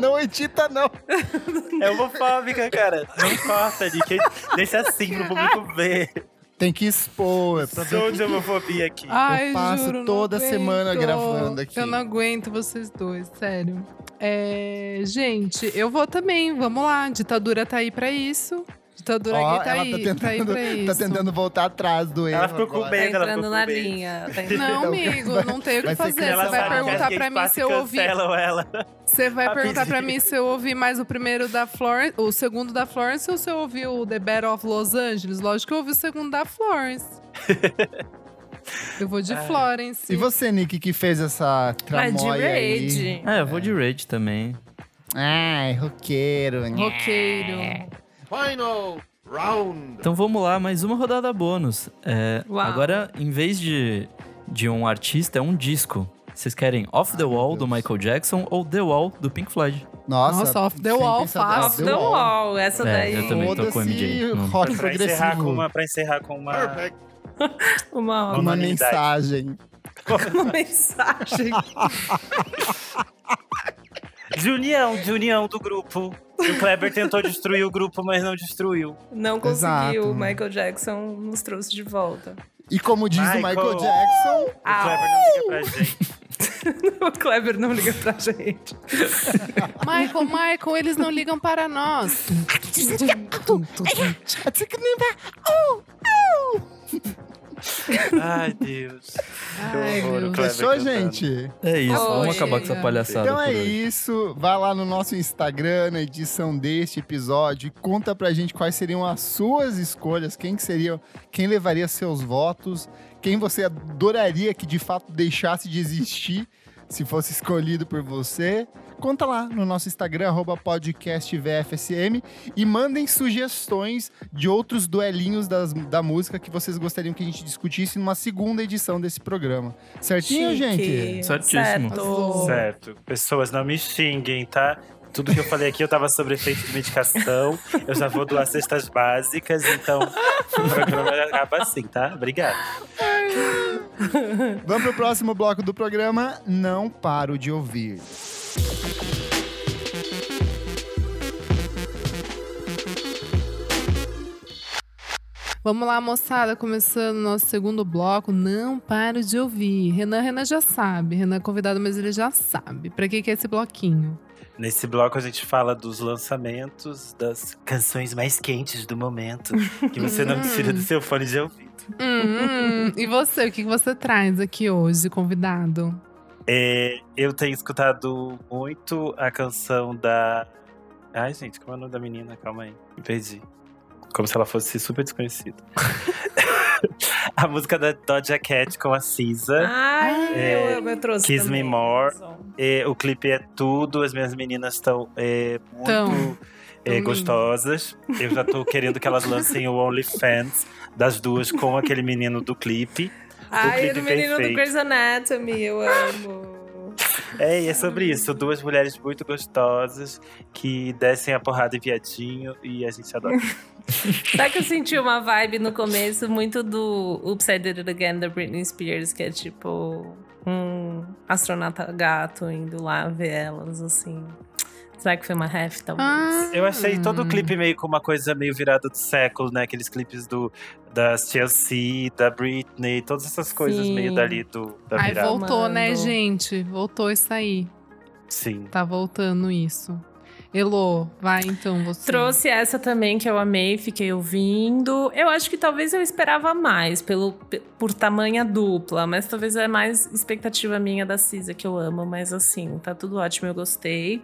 Speaker 6: Não edita, não.
Speaker 3: É homofóbica, cara. Não corta, de deixa assim pro público ver.
Speaker 6: Tem que expor. É pra
Speaker 3: Show de homofobia aqui.
Speaker 4: Ai,
Speaker 6: Eu passo
Speaker 4: juro,
Speaker 6: toda semana
Speaker 4: aguento.
Speaker 6: gravando aqui.
Speaker 4: Eu não aguento vocês dois, sério. É, gente, eu vou também, vamos lá. Ditadura tá aí pra isso. Tá
Speaker 6: ela
Speaker 4: aí,
Speaker 6: tá
Speaker 4: tá aí
Speaker 6: tentando,
Speaker 4: pra isso.
Speaker 6: tá tentando voltar atrás do erro.
Speaker 3: Ela ficou com.
Speaker 2: Tá
Speaker 3: medo, ela
Speaker 2: entrando
Speaker 3: ficou
Speaker 2: na linha. Tá.
Speaker 4: Não, amigo, não tem o que fazer. Você vai
Speaker 6: que
Speaker 4: perguntar pra mim se eu ouvi.
Speaker 3: ela.
Speaker 4: Você vai perguntar pra mim se eu ouvi mais o primeiro da Florence, o segundo da Florence ou se eu ouvi o The Battle of Los Angeles. Lógico que eu ouvi o segundo da Florence. eu vou de Florence.
Speaker 6: E você, Nick, que fez essa
Speaker 2: Vai de
Speaker 6: tramóia aí?
Speaker 2: raid.
Speaker 5: É, eu vou de raid também.
Speaker 6: Ai, roqueiro. né?
Speaker 4: Roqueiro.
Speaker 7: Final round.
Speaker 5: Então vamos lá, mais uma rodada bônus. É, agora, em vez de, de um artista, é um disco. Vocês querem Off the
Speaker 6: Ai, meu
Speaker 5: Wall do. Michael Jackson ou The Wall do Pink Floyd?
Speaker 6: Nossa,
Speaker 4: Nossa, Off the Wall, fácil.
Speaker 2: Off the wall, essa
Speaker 5: É,
Speaker 2: daí.
Speaker 5: eu também tô com o MJ.
Speaker 6: Rock
Speaker 3: Pra encerrar, com uma, pra encerrar com uma.
Speaker 7: Perfect.
Speaker 2: Uma,
Speaker 6: Uma mensagem.
Speaker 2: uma mensagem.
Speaker 3: De união, de união do grupo. O Kleber tentou destruir o grupo, mas não destruiu.
Speaker 2: Não conseguiu.
Speaker 6: Exato.
Speaker 2: O Michael Jackson nos trouxe de volta.
Speaker 6: E como diz o
Speaker 3: Michael.
Speaker 6: Michael Jackson,
Speaker 3: O Kleber não liga pra gente.
Speaker 2: o Kleber não liga pra gente.
Speaker 4: Michael, Michael, eles não ligam para nós.
Speaker 3: Ai, Deus.
Speaker 4: Ai,
Speaker 6: fechou, gente?
Speaker 5: É isso,
Speaker 2: Oi.
Speaker 5: vamos acabar com essa palhaçada
Speaker 6: Então é isso. Vai lá no nosso Instagram, na edição deste episódio, e conta pra gente quais seriam as suas escolhas, quem que seriam, quem levaria seus votos, quem você adoraria que de fato deixasse de existir se fosse escolhido por você. Conta lá no nosso Instagram, arroba podcastvfsm, e mandem sugestões de outros duelinhos das- da música que vocês gostariam que a gente discutisse numa segunda edição desse programa. Certinho,
Speaker 2: Chique.
Speaker 6: gente?
Speaker 5: Certíssimo.
Speaker 2: Certo.
Speaker 3: Certo. Pessoas, não me xinguem, tá? Tudo que eu falei aqui, eu tava sobre efeito de medicação. Eu já vou doar cestas básicas, então o programa acaba assim, tá? Obrigado.
Speaker 6: Vamos pro próximo bloco do programa. Não paro de ouvir.
Speaker 4: Vamos lá, moçada, começando o nosso segundo bloco. Não paro de ouvir. Renan, Renan já sabe. Renan é convidado, mas ele já sabe. Pra que, que é esse bloquinho?
Speaker 3: Nesse bloco a gente fala dos lançamentos, das canções mais quentes do momento, que você não tira do seu fone de ouvido.
Speaker 4: Hum, hum. E você, o que que você traz aqui hoje, convidado?
Speaker 3: É, eu tenho escutado muito a canção da. Ai, gente, como é o nome da menina? Calma aí, me perdi. Como se ela fosse super desconhecida. a música da Doja Cat com a Cisa.
Speaker 2: Ai,
Speaker 3: É,
Speaker 2: eu, eu trouxe
Speaker 3: Kiss Me
Speaker 2: também.
Speaker 3: More. É, o clipe é tudo, as minhas meninas estão é, muito
Speaker 4: Tão.
Speaker 3: é,
Speaker 4: Tão
Speaker 3: gostosas. Eu já tô querendo que elas lancem o OnlyFans das duas com aquele menino do clipe.
Speaker 2: Ai,
Speaker 3: clipe
Speaker 2: o menino do. Grey's Anatomy, eu amo.
Speaker 3: É, e é sobre isso. Duas mulheres muito gostosas que descem a porrada em viadinho e a gente adora.
Speaker 2: Só que eu senti uma vibe no começo muito do Oops, I Did It Again da Britney Spears, que é tipo um astronauta gato indo lá ver elas, assim. Será que foi uma ref, talvez?
Speaker 4: Ah,
Speaker 3: Eu achei todo o clipe meio com uma coisa meio virada do século, né? Aqueles clipes do das Chelsea, da Britney, todas essas coisas
Speaker 2: Sim.
Speaker 3: meio dali do, da
Speaker 4: Ai,
Speaker 3: virada.
Speaker 4: voltou, né,
Speaker 2: Mano.
Speaker 4: gente? Voltou isso aí.
Speaker 3: Sim.
Speaker 4: Tá voltando isso. Elô, vai então você.
Speaker 2: Trouxe essa também que eu amei, fiquei ouvindo. Eu acho que talvez eu esperava mais pelo, pe- por tamanha dupla, mas talvez é mais expectativa minha da Cisa, que eu amo, mas assim, tá tudo ótimo, eu gostei.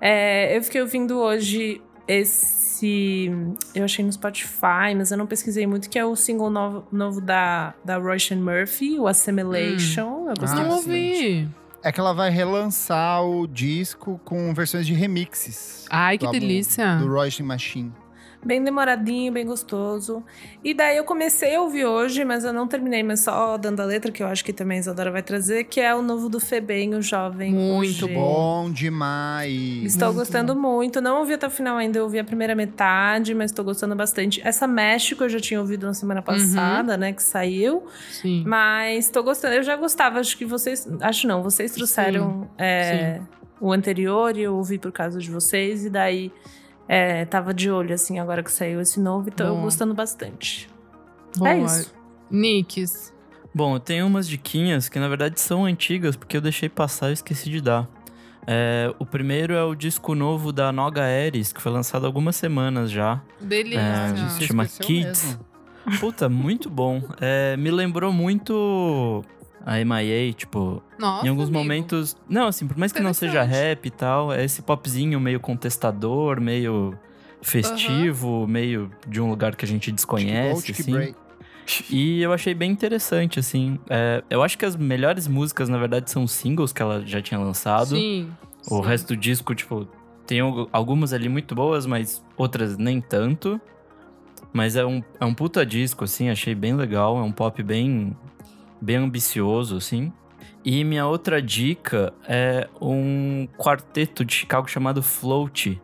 Speaker 2: É, eu fiquei ouvindo hoje esse. Eu achei no Spotify, mas eu não pesquisei muito, que é o single novo, novo da, da Roisin Murphy, o Assimilation. Eu gostei
Speaker 4: Não
Speaker 6: Ah,
Speaker 4: ouvi.
Speaker 6: É que ela vai relançar o disco com versões de remixes.
Speaker 4: Ai, que delícia.
Speaker 6: Do Royce Machine.
Speaker 2: Bem demoradinho, bem gostoso. E daí eu comecei a ouvir hoje, mas eu não terminei, mas só dando a letra, que eu acho que também a Isadora vai trazer, que é o novo do Febem, o jovem.
Speaker 4: Muito
Speaker 2: hoje.
Speaker 6: Bom demais.
Speaker 2: Estou gostando muito. Não ouvi até o final ainda, eu ouvi a primeira metade, mas estou gostando bastante. Essa México eu já tinha ouvido na semana passada, né, que saiu.
Speaker 4: Sim.
Speaker 2: Mas estou gostando. Eu já gostava, acho que vocês. Acho não, vocês trouxeram é, o anterior e eu ouvi por causa de vocês, e daí é, tava de olho, assim, agora que saiu esse novo, então eu gostando bastante.
Speaker 4: Boa.
Speaker 2: É isso.
Speaker 4: Nicks.
Speaker 5: Bom, eu tenho umas diquinhas que na verdade são antigas, porque eu deixei passar e esqueci de dar. É, o primeiro é o disco novo da Noga Ares, que foi lançado há algumas semanas já.
Speaker 4: Delícia.
Speaker 5: É,
Speaker 6: Você
Speaker 5: chama Kids.
Speaker 6: mesmo.
Speaker 5: Puta, muito bom. É, me lembrou muito a MIA, tipo,
Speaker 4: Nossa,
Speaker 5: em alguns
Speaker 4: amigo.
Speaker 5: momentos. Não, assim, por mais que não seja rap e tal, é esse popzinho meio contestador, meio festivo, meio de um lugar que a gente desconhece. Assim.
Speaker 6: Break.
Speaker 5: E eu achei bem interessante, assim. É, eu acho que as melhores músicas, na verdade, são os singles que ela já tinha lançado.
Speaker 4: Sim.
Speaker 5: O
Speaker 4: sim.
Speaker 5: resto do disco, tipo, tem algu- algumas ali muito boas, mas outras nem tanto. Mas é um, é um puta disco, assim, achei bem legal. É um pop bem, bem ambicioso, assim. E minha outra dica é um quarteto de Chicago chamado Float,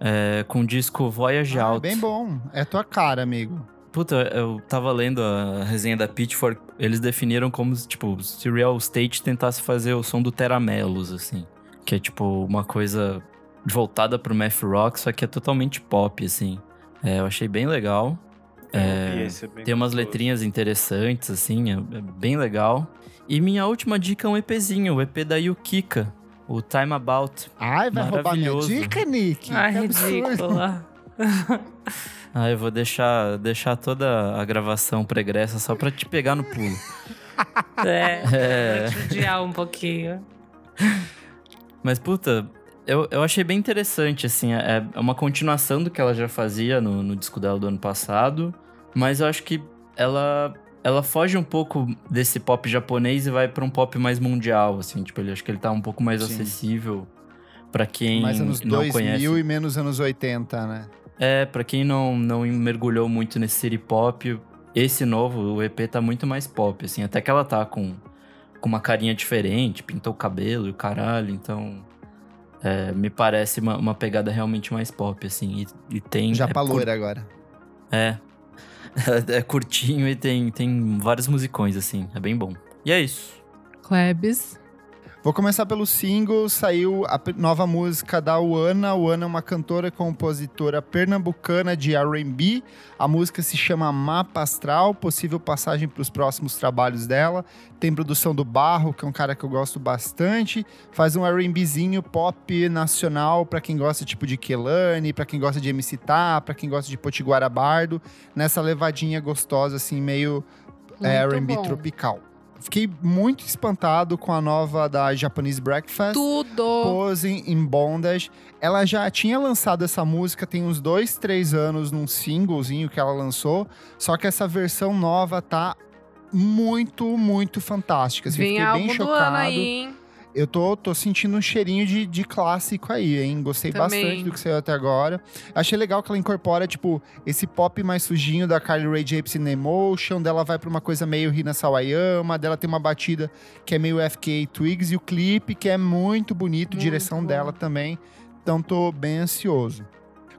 Speaker 5: é, com o disco Voyage
Speaker 6: Ah,
Speaker 5: Out.
Speaker 6: bem bom. É tua cara, amigo.
Speaker 5: Puta, eu tava lendo a resenha da Pitchfork, eles definiram como, tipo, se Real Estate tentasse fazer o som do Teramelos, assim. Que é, tipo, uma coisa voltada pro math rock, só que é totalmente pop, assim. É, eu achei bem legal.
Speaker 3: É, é bem
Speaker 5: Tem umas
Speaker 3: gostoso.
Speaker 5: letrinhas interessantes, assim, é, é bem legal. E minha última dica é um EPzinho, o EP da Yukika, o Time About.
Speaker 6: Ai, vai roubar minha
Speaker 5: Maravilhoso.
Speaker 6: dica, Nick?
Speaker 2: Ai, ridícula.
Speaker 5: Ah, eu vou deixar, deixar toda a gravação pregressa só pra te pegar no pulo.
Speaker 2: É,
Speaker 5: É.
Speaker 2: te judiar um pouquinho.
Speaker 5: Mas, puta, eu, eu achei bem interessante, assim. É, é uma continuação do que ela já fazia no, no disco dela do ano passado. Mas eu acho que ela, ela foge um pouco desse pop japonês e vai pra um pop mais mundial, assim. Tipo, ele, acho que ele tá um pouco mais
Speaker 6: Sim.
Speaker 5: acessível pra quem
Speaker 6: Mais anos
Speaker 5: não
Speaker 6: 2000
Speaker 5: conhece.
Speaker 6: e menos anos 80, né?
Speaker 5: É, pra quem não, não mergulhou muito nesse city pop, esse novo, o EP tá muito mais pop, assim. Até que ela tá com, com uma carinha diferente, pintou o cabelo e o caralho, então... é, me parece uma, uma pegada realmente mais pop, assim. E, e tem...
Speaker 6: Já
Speaker 5: é,
Speaker 6: pra loira agora.
Speaker 5: É. é curtinho e tem, tem vários musicões, assim. É bem bom. E é isso.
Speaker 4: Klebs.
Speaker 6: Vou começar pelo single, saiu a nova música da Uana. Uana é uma cantora e compositora pernambucana de R&B. A música se chama Mapa Astral, possível passagem para os próximos trabalhos dela. Tem produção do Barro, que é um cara que eu gosto bastante. Faz um R&Bzinho pop nacional para quem gosta tipo de Kelane, para quem gosta de MC Tá, para quem gosta de Potiguara Bardo. Nessa levadinha gostosa assim, meio é, R&B tropical. Fiquei muito espantado com a nova da Japanese Breakfast.
Speaker 4: Tudo.
Speaker 6: Posing in Bondage. Ela já tinha lançado essa música tem uns dois, três anos num singlezinho que ela lançou. Só que essa versão nova tá muito, muito fantástica. Assim,
Speaker 4: Vem
Speaker 6: fiquei bem
Speaker 4: álbum do ano
Speaker 6: chocado.
Speaker 4: aí?
Speaker 6: Eu tô, tô sentindo um cheirinho de, de clássico aí, hein? Gostei
Speaker 4: Também.
Speaker 6: bastante do que saiu até agora. Achei legal que ela incorpora, tipo, esse pop mais sujinho da Carly Rae Jepsen na Emotion, dela vai pra uma coisa meio Rina Sawayama, dela tem uma batida que é meio FK Twigs, e o clipe que é muito bonito,
Speaker 4: Muito
Speaker 6: direção
Speaker 4: bom.
Speaker 6: dela também. Então tô bem ansioso.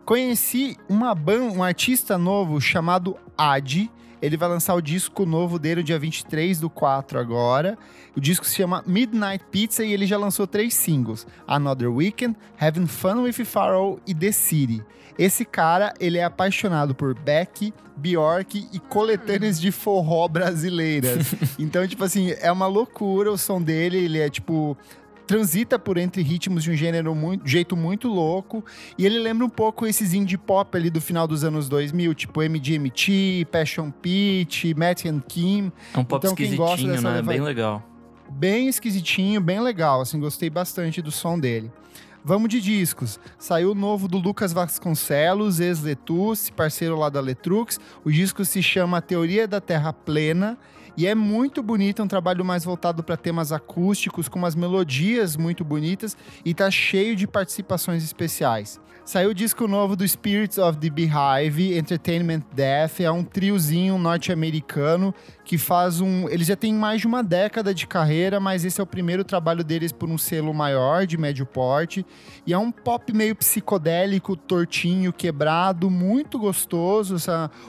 Speaker 6: Conheci uma ban um artista novo chamado Adi. Ele vai lançar o disco novo dele no dia 23 do 4 agora. O disco se chama Midnight Pizza e ele já lançou três singles: Another Weekend, Having Fun with Pharaoh e The City. Esse cara, ele é apaixonado por Beck, Bjork e coletâneas de forró brasileiras. então, tipo assim, é uma loucura o som dele, ele é tipo transita por entre ritmos de um gênero muito, jeito muito louco. E ele lembra um pouco esses indie pop ali do final dos anos 2000, tipo MGMT, Passion Pit, Matt and Kim.
Speaker 5: É um pop
Speaker 6: Então, quem gosta
Speaker 5: esquisitinho, né?
Speaker 6: leva-
Speaker 5: Bem legal.
Speaker 6: Bem esquisitinho, bem legal, assim, gostei bastante do som dele. Vamos de discos. Saiu o novo do Lucas Vasconcelos, ex-Letus, parceiro lá da Letrux. O disco se chama Teoria da Terra Plena e é muito bonito, é um trabalho mais voltado para temas acústicos, com umas melodias muito bonitas e tá cheio de participações especiais. Saiu o disco novo do Spirits of the Beehive, Entertainment Death, é um triozinho norte-americano que faz um. Eles já têm mais de uma década de carreira, mas esse é o primeiro trabalho deles por um selo maior, de médio porte. E é um pop meio psicodélico, tortinho, quebrado, muito gostoso.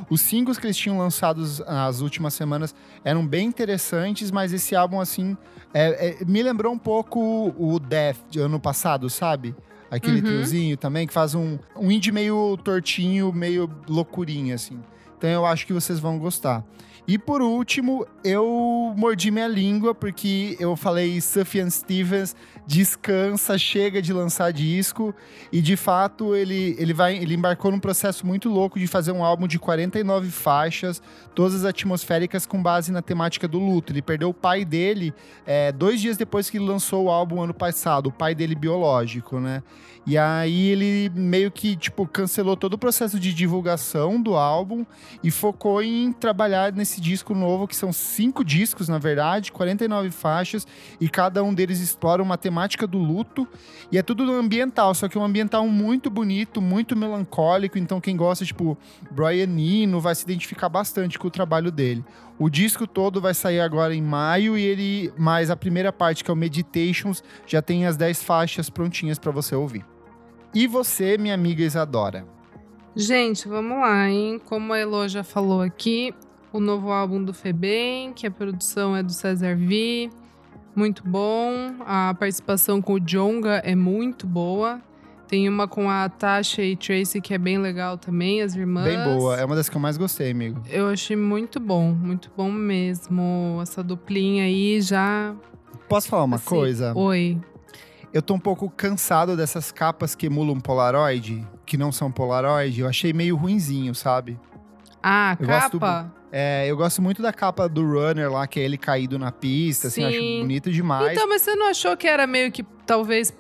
Speaker 6: Os singles que eles tinham lançados nas últimas semanas eram bem interessantes, mas esse álbum, assim, é- é- me lembrou um pouco o Death de ano passado, sabe? Aquele
Speaker 4: Uhum.
Speaker 6: triozinho também, que faz um, um indie meio tortinho, meio loucurinho, assim. Então eu acho que vocês vão gostar. E por último, eu mordi minha língua porque eu falei Sufjan Stevens descansa, chega de lançar disco e de fato ele, ele vai ele embarcou num processo muito louco de fazer um álbum de 49 faixas, todas atmosféricas com base na temática do luto. Ele perdeu o pai dele é, dois dias depois que ele lançou o álbum ano passado, o pai dele biológico, né? E aí ele meio que, tipo, cancelou todo o processo de divulgação do álbum e focou em trabalhar nesse disco novo, que são cinco discos, na verdade, 49 faixas, e cada um deles explora uma temática do luto. E é tudo ambiental, só que um ambiental muito bonito, muito melancólico. Então, quem gosta, tipo, Brian Eno vai se identificar bastante com o trabalho dele. O disco todo vai sair agora em maio e ele, mais a primeira parte, que é o Meditations, já tem as 10 faixas prontinhas para você ouvir. E você, minha amiga Isadora?
Speaker 4: Gente, vamos lá, hein? Como a Elo já falou aqui, o novo álbum do Febem, que a produção é do César V. Muito bom. A participação com o Jonga é muito boa. Tem uma com a Tasha e Tracy que é bem legal também, as irmãs.
Speaker 6: Bem boa, é uma das que eu mais gostei, amigo.
Speaker 4: Eu achei muito bom, muito bom mesmo. Essa duplinha aí já.
Speaker 6: Posso falar uma
Speaker 4: assim,
Speaker 6: coisa?
Speaker 4: Oi.
Speaker 6: Eu tô um pouco cansado dessas capas que emulam Polaroid, que não são Polaroid. Eu achei meio ruinzinho, sabe?
Speaker 4: Ah,
Speaker 6: Eu gosto
Speaker 4: capa?
Speaker 6: É, eu gosto muito da capa do Runner lá, que é ele caído na pista, assim, eu acho
Speaker 4: Sim.
Speaker 6: bonito demais.
Speaker 4: Então, mas você não achou que era meio que, talvez,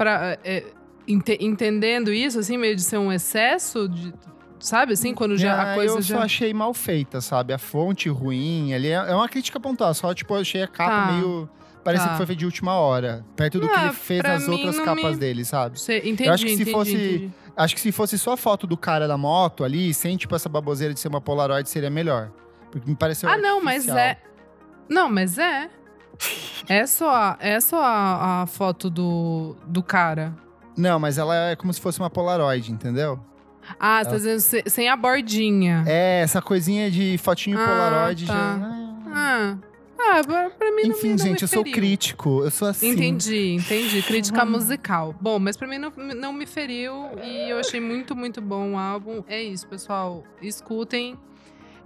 Speaker 4: entendendo isso, assim, meio de ser um excesso? De, sabe, assim, quando já
Speaker 6: Ah,
Speaker 4: a coisa
Speaker 6: eu
Speaker 4: já...
Speaker 6: só achei mal feita, sabe? A fonte ruim, ali é, é uma crítica pontual, só tipo, eu achei a capa
Speaker 4: Tá.
Speaker 6: meio... Parece
Speaker 4: Tá.
Speaker 6: que foi feita de última hora, perto do que
Speaker 4: Ah,
Speaker 6: ele fez nas outras capas
Speaker 4: me-
Speaker 6: dele, sabe?
Speaker 4: Sei, entendi,
Speaker 6: Eu acho que se
Speaker 4: entendi,
Speaker 6: fosse-
Speaker 4: entendi.
Speaker 6: Acho que se fosse só a foto do cara da moto ali, sem tipo essa baboseira de ser uma Polaroid, seria melhor. Porque me pareceu
Speaker 4: Ah, não, mas
Speaker 6: artificial.
Speaker 4: é... Não, mas é. É só, a- é só a, a foto do, do cara.
Speaker 6: Não, mas ela é como se fosse uma Polaroid, entendeu?
Speaker 4: Ah, você tá dizendo se- sem a bordinha.
Speaker 6: É, essa coisinha de fotinho
Speaker 4: Ah,
Speaker 6: Polaroid
Speaker 4: tá.
Speaker 6: já...
Speaker 4: Ah, ah pra, mim não me-
Speaker 6: Enfim,
Speaker 4: não me
Speaker 6: gente, eu sou
Speaker 4: feriu.
Speaker 6: crítico. Eu sou assim.
Speaker 4: Entendi, entendi. Crítica musical. Bom, mas pra mim não, não me feriu e eu achei muito, muito bom o álbum. É isso, pessoal. Escutem.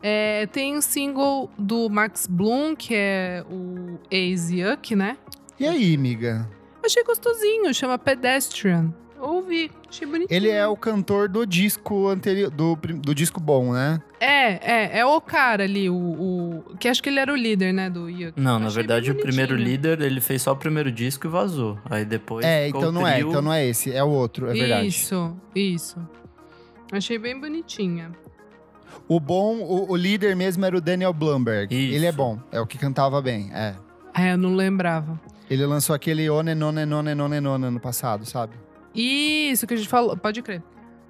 Speaker 4: É, tem um single do Max Bloom, que é o Ex Yuck, né?
Speaker 6: E aí, amiga?
Speaker 4: Achei gostosinho, chama Pedestrian. Ouvi, achei bonitinho.
Speaker 6: Ele é o cantor do disco anterior, do, do disco bom, né?
Speaker 4: É, é, é o cara ali, o, o- Que acho que ele era o líder, né, do Yuck.
Speaker 5: Não, na
Speaker 4: Achei
Speaker 5: verdade, o primeiro líder, ele fez só o primeiro disco e vazou. Aí depois.
Speaker 6: é, então
Speaker 5: o
Speaker 6: não é, então não é esse, é o outro, é verdade.
Speaker 4: Isso, isso. Achei bem bonitinha.
Speaker 6: O bom, o, o líder mesmo era o Daniel Blumberg.
Speaker 5: Isso.
Speaker 6: Ele é bom, é o que cantava bem, é.
Speaker 4: É, eu não lembrava.
Speaker 6: Ele lançou aquele One None None None None ano passado, sabe?
Speaker 4: Isso que a gente falou, pode crer.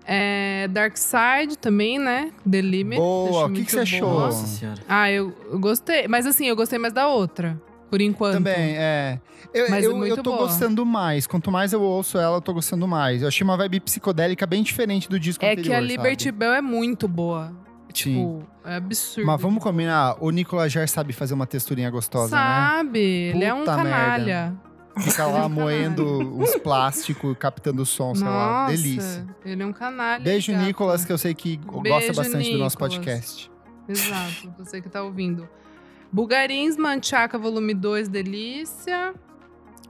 Speaker 4: É, Dark Side também, né? The Limit.
Speaker 6: Boa, o que que você achou?
Speaker 5: Nossa senhora.
Speaker 4: Ah, eu, eu gostei. Mas assim, eu gostei mais da outra. Por enquanto.
Speaker 6: Também, é. Eu,
Speaker 4: Mas é
Speaker 6: eu,
Speaker 4: muito
Speaker 6: eu tô
Speaker 4: boa.
Speaker 6: gostando mais. Quanto mais eu ouço ela, eu tô gostando mais. Eu achei uma vibe psicodélica bem diferente do disco
Speaker 4: É
Speaker 6: anterior,
Speaker 4: que a Liberty
Speaker 6: sabe?
Speaker 4: Bell é muito boa.
Speaker 6: Sim.
Speaker 4: Tipo, é absurdo.
Speaker 6: Mas vamos combinar, o Nicolas Jar sabe fazer uma texturinha gostosa, né?
Speaker 4: Sabe, ele é um canalha.
Speaker 6: Fica lá moendo uns plásticos, captando som, sei lá. Delícia.
Speaker 4: Ele é um canalha.
Speaker 6: Beijo. Nicolas, que eu sei que gosta
Speaker 4: Beijo,
Speaker 6: bastante do nosso
Speaker 4: Nicolas.
Speaker 6: podcast.
Speaker 4: Exato, você que tá ouvindo. Bulgarins, Manchaca, volume 2, delícia.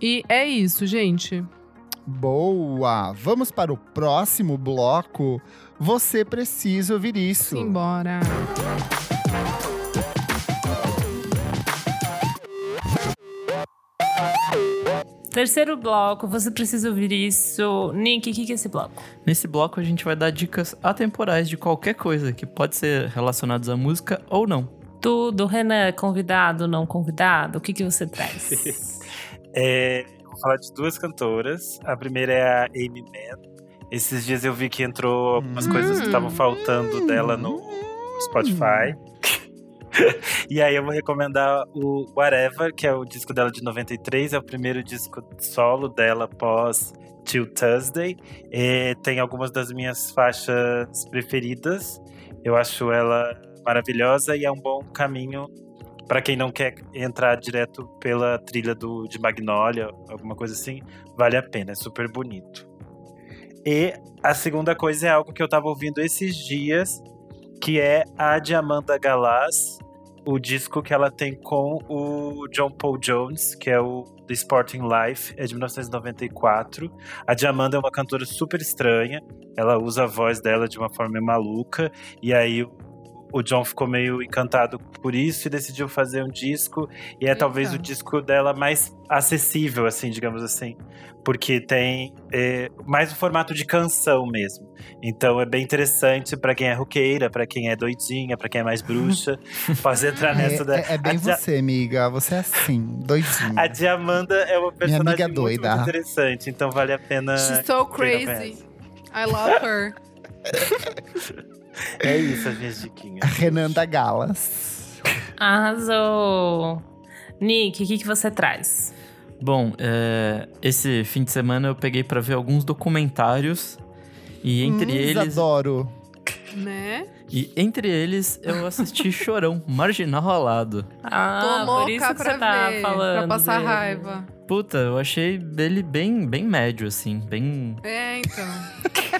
Speaker 4: E é isso, gente.
Speaker 6: Boa! Vamos para o próximo bloco. Você precisa ouvir isso.
Speaker 4: Simbora.
Speaker 2: Terceiro bloco, você precisa ouvir isso. Nick, o que, que é esse bloco?
Speaker 5: Nesse bloco a gente vai dar dicas atemporais de qualquer coisa que pode ser relacionados à música ou não.
Speaker 2: Tudo, Renan, convidado, não convidado? O que, que você traz?
Speaker 3: É, vou falar de duas cantoras. A primeira é a Amy Mann. Esses dias eu vi que entrou algumas
Speaker 6: Hum.
Speaker 3: coisas que estavam faltando dela no Spotify. e aí eu vou recomendar o Whatever, que é o disco dela de 93, é o primeiro disco solo dela pós Till Thursday. É, tem algumas das minhas faixas preferidas. Eu acho ela maravilhosa e é um bom caminho para quem não quer entrar direto pela trilha do, de Magnolia, alguma coisa assim, vale a pena, é super bonito. E a segunda coisa é algo que eu tava ouvindo esses dias, que é a de Amanda Galas, o disco que ela tem com o John Paul Jones, que é o The Sporting Life, é de 1994. A de Amanda é uma cantora super estranha, ela usa a voz dela de uma forma maluca, e aí o John ficou meio encantado por isso e decidiu fazer um disco. E é
Speaker 4: Eita.
Speaker 3: talvez o disco dela mais acessível, assim, digamos assim. Porque tem é, mais o formato de canção mesmo. Então é bem interessante pra quem é roqueira, pra quem é doidinha, pra quem é mais bruxa. Pode entrar nessa da.
Speaker 6: É, é, é bem
Speaker 3: Dia-
Speaker 6: você, amiga. Você é assim, doidinha.
Speaker 3: A Diamanda é uma personagem
Speaker 6: amiga
Speaker 3: muito,
Speaker 6: doida.
Speaker 3: muito interessante, então vale a pena.
Speaker 4: She's so crazy. I love her.
Speaker 3: É isso, as minhas diquinhas.
Speaker 6: Renanda Galas.
Speaker 2: Arrasou! Nick, o que, que você traz?
Speaker 5: Bom, é, esse fim de semana eu peguei pra ver alguns documentários e entre
Speaker 6: Hum,
Speaker 5: eles
Speaker 6: Adoro.
Speaker 4: né?
Speaker 5: e entre eles eu assisti Chorão, Marginal Ralado.
Speaker 2: Ah,
Speaker 4: Tô
Speaker 2: por
Speaker 4: louca
Speaker 2: isso que
Speaker 4: pra
Speaker 2: você tá
Speaker 4: ver,
Speaker 2: falando.
Speaker 4: pra passar
Speaker 2: dele.
Speaker 4: raiva.
Speaker 5: Puta, eu achei ele bem bem médio assim, bem
Speaker 4: É, então.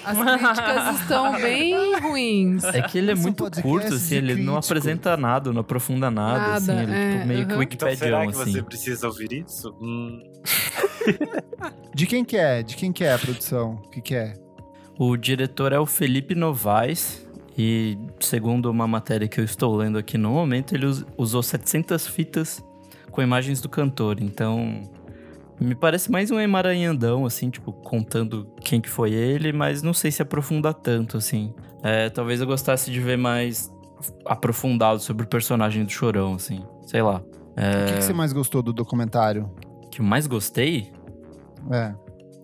Speaker 4: As críticas estão bem ruins.
Speaker 5: É que ele é
Speaker 6: Esse
Speaker 5: muito curto, assim, ele não
Speaker 6: crítico.
Speaker 5: apresenta nada, não aprofunda nada,
Speaker 4: Nada,
Speaker 5: assim, ele é tipo, meio que
Speaker 4: aham.
Speaker 3: Então será que
Speaker 5: assim.
Speaker 3: você precisa ouvir isso? Hum,
Speaker 6: De quem que é? De quem que é a produção? O que que é?
Speaker 5: O diretor é o Felipe Novaes e, segundo uma matéria que eu estou lendo aqui no momento, ele us- usou 700 fitas com imagens do cantor. Então, me parece mais um emaranhandão, assim, tipo, contando quem que foi ele, mas não sei se aprofunda tanto, assim. É, talvez eu gostasse de ver mais aprofundado sobre o personagem do Chorão, assim. Sei lá.
Speaker 6: O que, que você mais gostou do documentário?
Speaker 5: Que eu mais gostei
Speaker 6: É.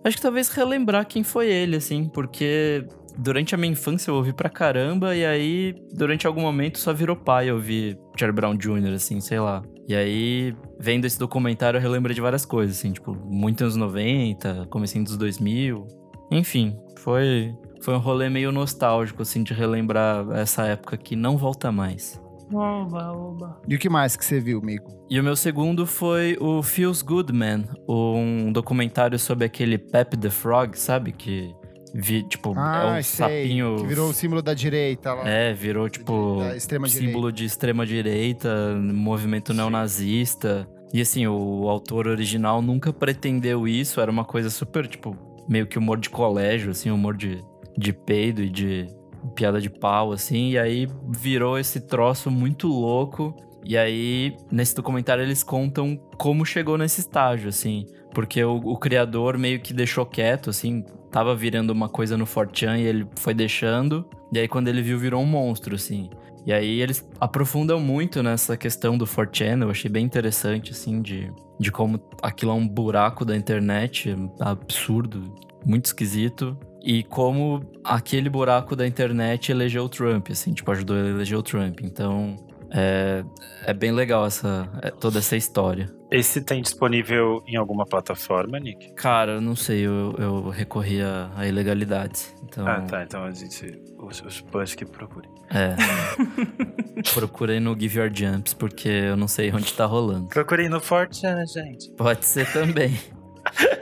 Speaker 5: Acho que talvez relembrar quem foi ele, assim, porque durante a minha infância eu ouvi pra caramba, e aí, durante algum momento, só virou pai eu ouvi Charlie Brown Jr., assim, sei lá. E aí, vendo esse documentário, eu relembro de várias coisas, assim, tipo, muito anos 90, comecinho dos 2000. Enfim, foi, foi um rolê meio nostálgico, assim, de relembrar essa época que não volta mais.
Speaker 2: Oba, oba.
Speaker 6: E o que mais que você viu, amigo?
Speaker 5: E o meu segundo foi o Feels Good Man, um documentário sobre aquele Pep the Frog, sabe? Que, vi, tipo, é um sapinho...
Speaker 6: Ah, Que virou o símbolo da direita lá.
Speaker 5: É, virou, tipo,
Speaker 6: extrema
Speaker 5: símbolo de extrema-direita, movimento neonazista. E assim, o autor original nunca pretendeu isso, era uma coisa super, tipo, meio que humor de colégio, assim, humor de, de peido e de piada de pau, assim. E aí virou esse troço muito louco. E aí, nesse documentário, eles contam como chegou nesse estágio, assim. Porque o, o criador meio que deixou quieto, assim, tava virando uma coisa no 4chan e ele foi deixando. E aí, quando ele viu, virou um monstro, assim. E aí, eles aprofundam muito nessa questão do 4chan. Eu achei bem interessante, assim, de, de como aquilo é um buraco da internet absurdo, muito esquisito. E como aquele buraco da internet elegeu o Trump, assim, tipo, ajudou a eleger o Trump. Então, é, é bem legal essa, é, toda essa história.
Speaker 3: Esse tem disponível em alguma plataforma, Nick?
Speaker 5: Cara, eu não sei, eu, eu recorri a, a ilegalidades. Então,
Speaker 3: Ah, tá. Então a gente. Os, os fãs que procurem.
Speaker 5: é. Procurei no Give Your Jumps, porque eu não sei onde tá rolando.
Speaker 3: Procurem no Fortran, gente.
Speaker 5: Pode ser também.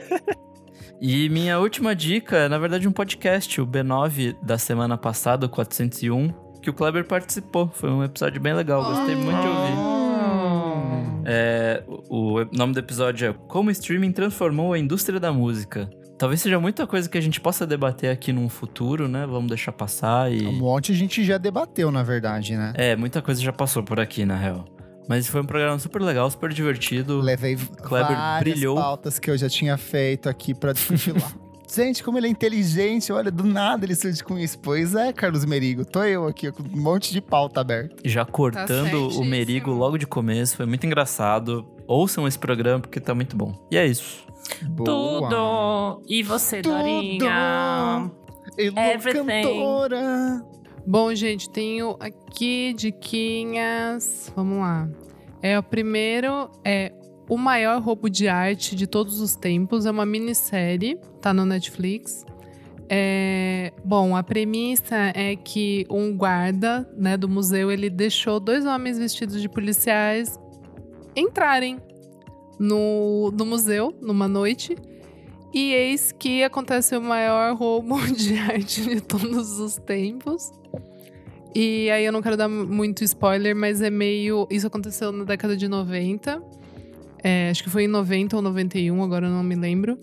Speaker 5: E minha última dica é, na verdade, um podcast, o B9 da semana passada, o 401, que o Kleber participou. Foi um episódio bem legal, gostei muito de ouvir. É, o, o nome do episódio é Como o Streaming Transformou a Indústria da Música. Talvez seja muita coisa que a gente possa debater aqui num futuro, né? Vamos deixar passar e.
Speaker 6: Um monte a gente já debateu, na verdade, né?
Speaker 5: É, muita coisa já passou por aqui, na real. Mas foi um programa super legal, super divertido.
Speaker 6: Levei
Speaker 5: Kleber
Speaker 6: várias
Speaker 5: brilhou.
Speaker 6: pautas que eu já tinha feito aqui pra discutir lá. Gente, como ele é inteligente, olha, do nada ele surge com isso. Pois é, Carlos Merigo, tô eu aqui com um monte de pauta aberta.
Speaker 5: Já cortando o
Speaker 4: certíssimo.
Speaker 5: Merigo logo de começo, foi muito engraçado. Ouçam esse programa porque tá muito bom. E é isso.
Speaker 6: Boa.
Speaker 2: Tudo! E você,
Speaker 6: Tudo!
Speaker 2: Dorinha?
Speaker 6: Elô,
Speaker 2: Everything.
Speaker 6: cantora.
Speaker 4: Bom, gente, tenho aqui diquinhas. Vamos lá. É, o primeiro é O Maior Roubo de Arte de Todos os Tempos. É uma minissérie, tá no Netflix. É, bom, a premissa é que um guarda né, do museu ele deixou dois homens vestidos de policiais entrarem no, no museu numa noite. E eis que acontece o maior roubo de arte de todos os tempos. E aí eu não quero dar muito spoiler, mas é meio. Isso aconteceu na década de 90. É, acho que foi em 90 ou 91, agora eu não me lembro.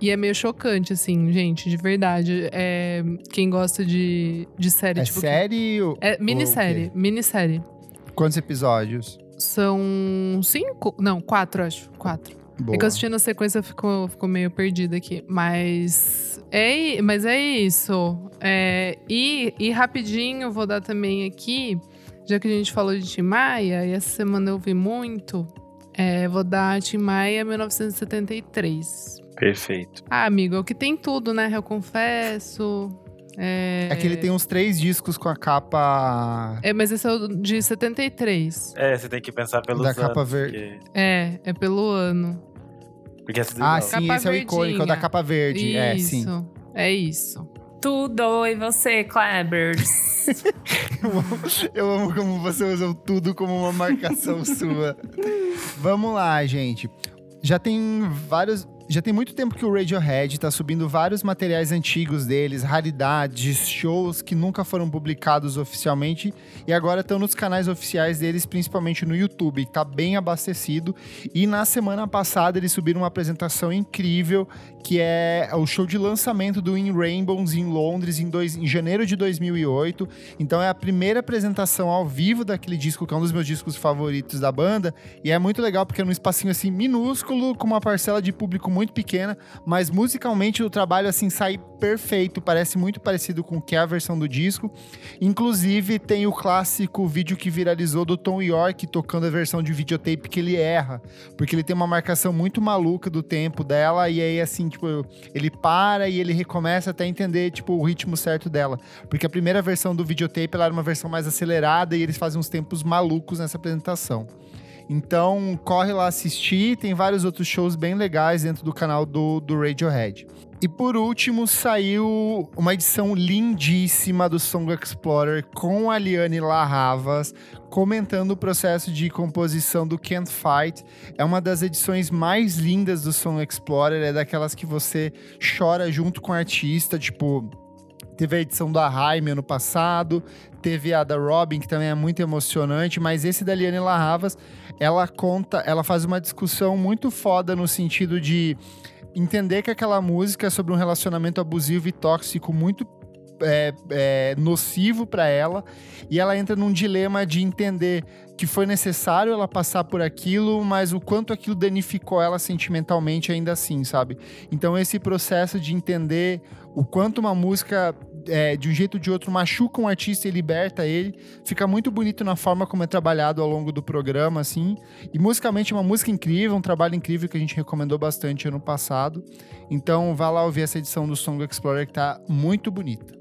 Speaker 4: E é meio chocante, assim, gente, de verdade. É, quem gosta de, de série,
Speaker 6: É
Speaker 4: tipo.
Speaker 6: série? ou-
Speaker 4: É
Speaker 6: ou o
Speaker 4: minissérie, minissérie.
Speaker 6: Quantos episódios?
Speaker 4: São cinco? Não, quatro, acho. Quatro.
Speaker 6: Boa.
Speaker 4: É que eu assistindo a sequência ficou, ficou meio perdida aqui. Mas é, mas é isso. É, e, e rapidinho, vou dar também aqui, já que a gente falou de Tim Maia, e essa semana eu vi muito, é, vou dar Tim Maia 1973.
Speaker 3: Perfeito.
Speaker 4: Ah, amigo, é o que tem tudo, né? Eu confesso. É,
Speaker 6: É que ele tem uns três discos com a capa.
Speaker 4: É, mas esse é o de 73.
Speaker 3: É, você tem que pensar pelos
Speaker 6: Da
Speaker 3: anos.
Speaker 6: capa verde.
Speaker 3: Porque,
Speaker 4: É, é pelo ano.
Speaker 3: porque essa
Speaker 6: Ah, sim,
Speaker 4: Capa
Speaker 6: esse é o icônico, é o da
Speaker 4: verdinha.
Speaker 6: capa verde. É,
Speaker 4: isso.
Speaker 6: sim.
Speaker 4: É isso.
Speaker 2: Tudo, e você, Klebers?
Speaker 6: Eu amo como você usa o tudo como uma marcação sua. Vamos lá, gente. Já tem vários. Já tem muito tempo que o Radiohead tá subindo vários materiais antigos deles, raridades, shows que nunca foram publicados oficialmente e agora estão nos canais oficiais deles, principalmente no YouTube, que tá bem abastecido. E na semana passada eles subiram uma apresentação incrível, que é o show de lançamento do In Rainbows em Londres em, dois, em janeiro de 2008. Então é a primeira apresentação ao vivo daquele disco, que é um dos meus discos favoritos da banda. E é muito legal porque é num espacinho assim minúsculo, com uma parcela de público muito pequena, mas musicalmente o trabalho assim sai perfeito, parece muito parecido com o que é a versão do disco. Inclusive tem o clássico vídeo que viralizou do Tom York tocando a versão de videotape que ele erra, porque ele tem uma marcação muito maluca do tempo dela e aí assim, tipo, ele para e ele recomeça até entender tipo o ritmo certo dela, porque a primeira versão do videotape ela era uma versão mais acelerada e eles fazem uns tempos malucos nessa apresentação. Então, corre lá assistir. Tem vários outros shows bem legais dentro do canal do, do Radiohead. E por último, saiu uma edição lindíssima do Song Explorer com a Liane Larravas comentando o processo de composição do Can't Fight. É uma das edições mais lindas do Song Explorer, é daquelas que você chora junto com o artista, tipo, Teve a edição da Jaime ano passado, teve a da Robin, que também é muito emocionante, mas esse da Liane Larravas, ela conta, ela faz uma discussão muito foda no sentido de entender que aquela música é sobre um relacionamento abusivo e tóxico muito é, é, nocivo para ela, e ela entra num dilema de entender que foi necessário ela passar por aquilo, mas o quanto aquilo danificou ela sentimentalmente ainda assim, sabe? Então esse processo de entender o quanto uma música é, de um jeito ou de outro machuca um artista e liberta ele, fica muito bonito na forma como é trabalhado ao longo do programa, assim. E musicalmente é uma música incrível, um trabalho incrível que a gente recomendou bastante ano passado. Então vá lá ouvir essa edição do Song Explorer que tá muito bonita.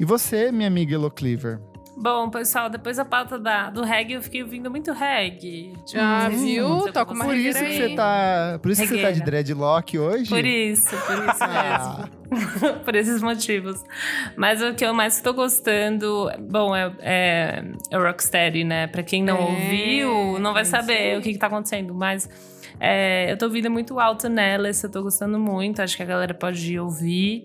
Speaker 6: E você, minha amiga Elo Cleaver?
Speaker 2: Bom, pessoal, depois da pauta da, do reggae, eu fiquei ouvindo muito reggae. Tipo,
Speaker 4: Ah,
Speaker 2: se
Speaker 4: viu? Toca uma
Speaker 6: Por isso que
Speaker 2: ver.
Speaker 6: você tá, por isso que você tá de
Speaker 2: Regueira.
Speaker 6: dreadlock hoje?
Speaker 2: Por isso, por isso
Speaker 6: Ah.
Speaker 2: mesmo. por esses motivos. Mas o que eu mais tô gostando, bom, é, é, é o Rocksteady, né? Pra quem não
Speaker 4: É,
Speaker 2: ouviu, não vai saber o que, que tá acontecendo. Mas é, eu tô ouvindo muito Alto Nellis, eu tô gostando muito. Acho que a galera pode ouvir.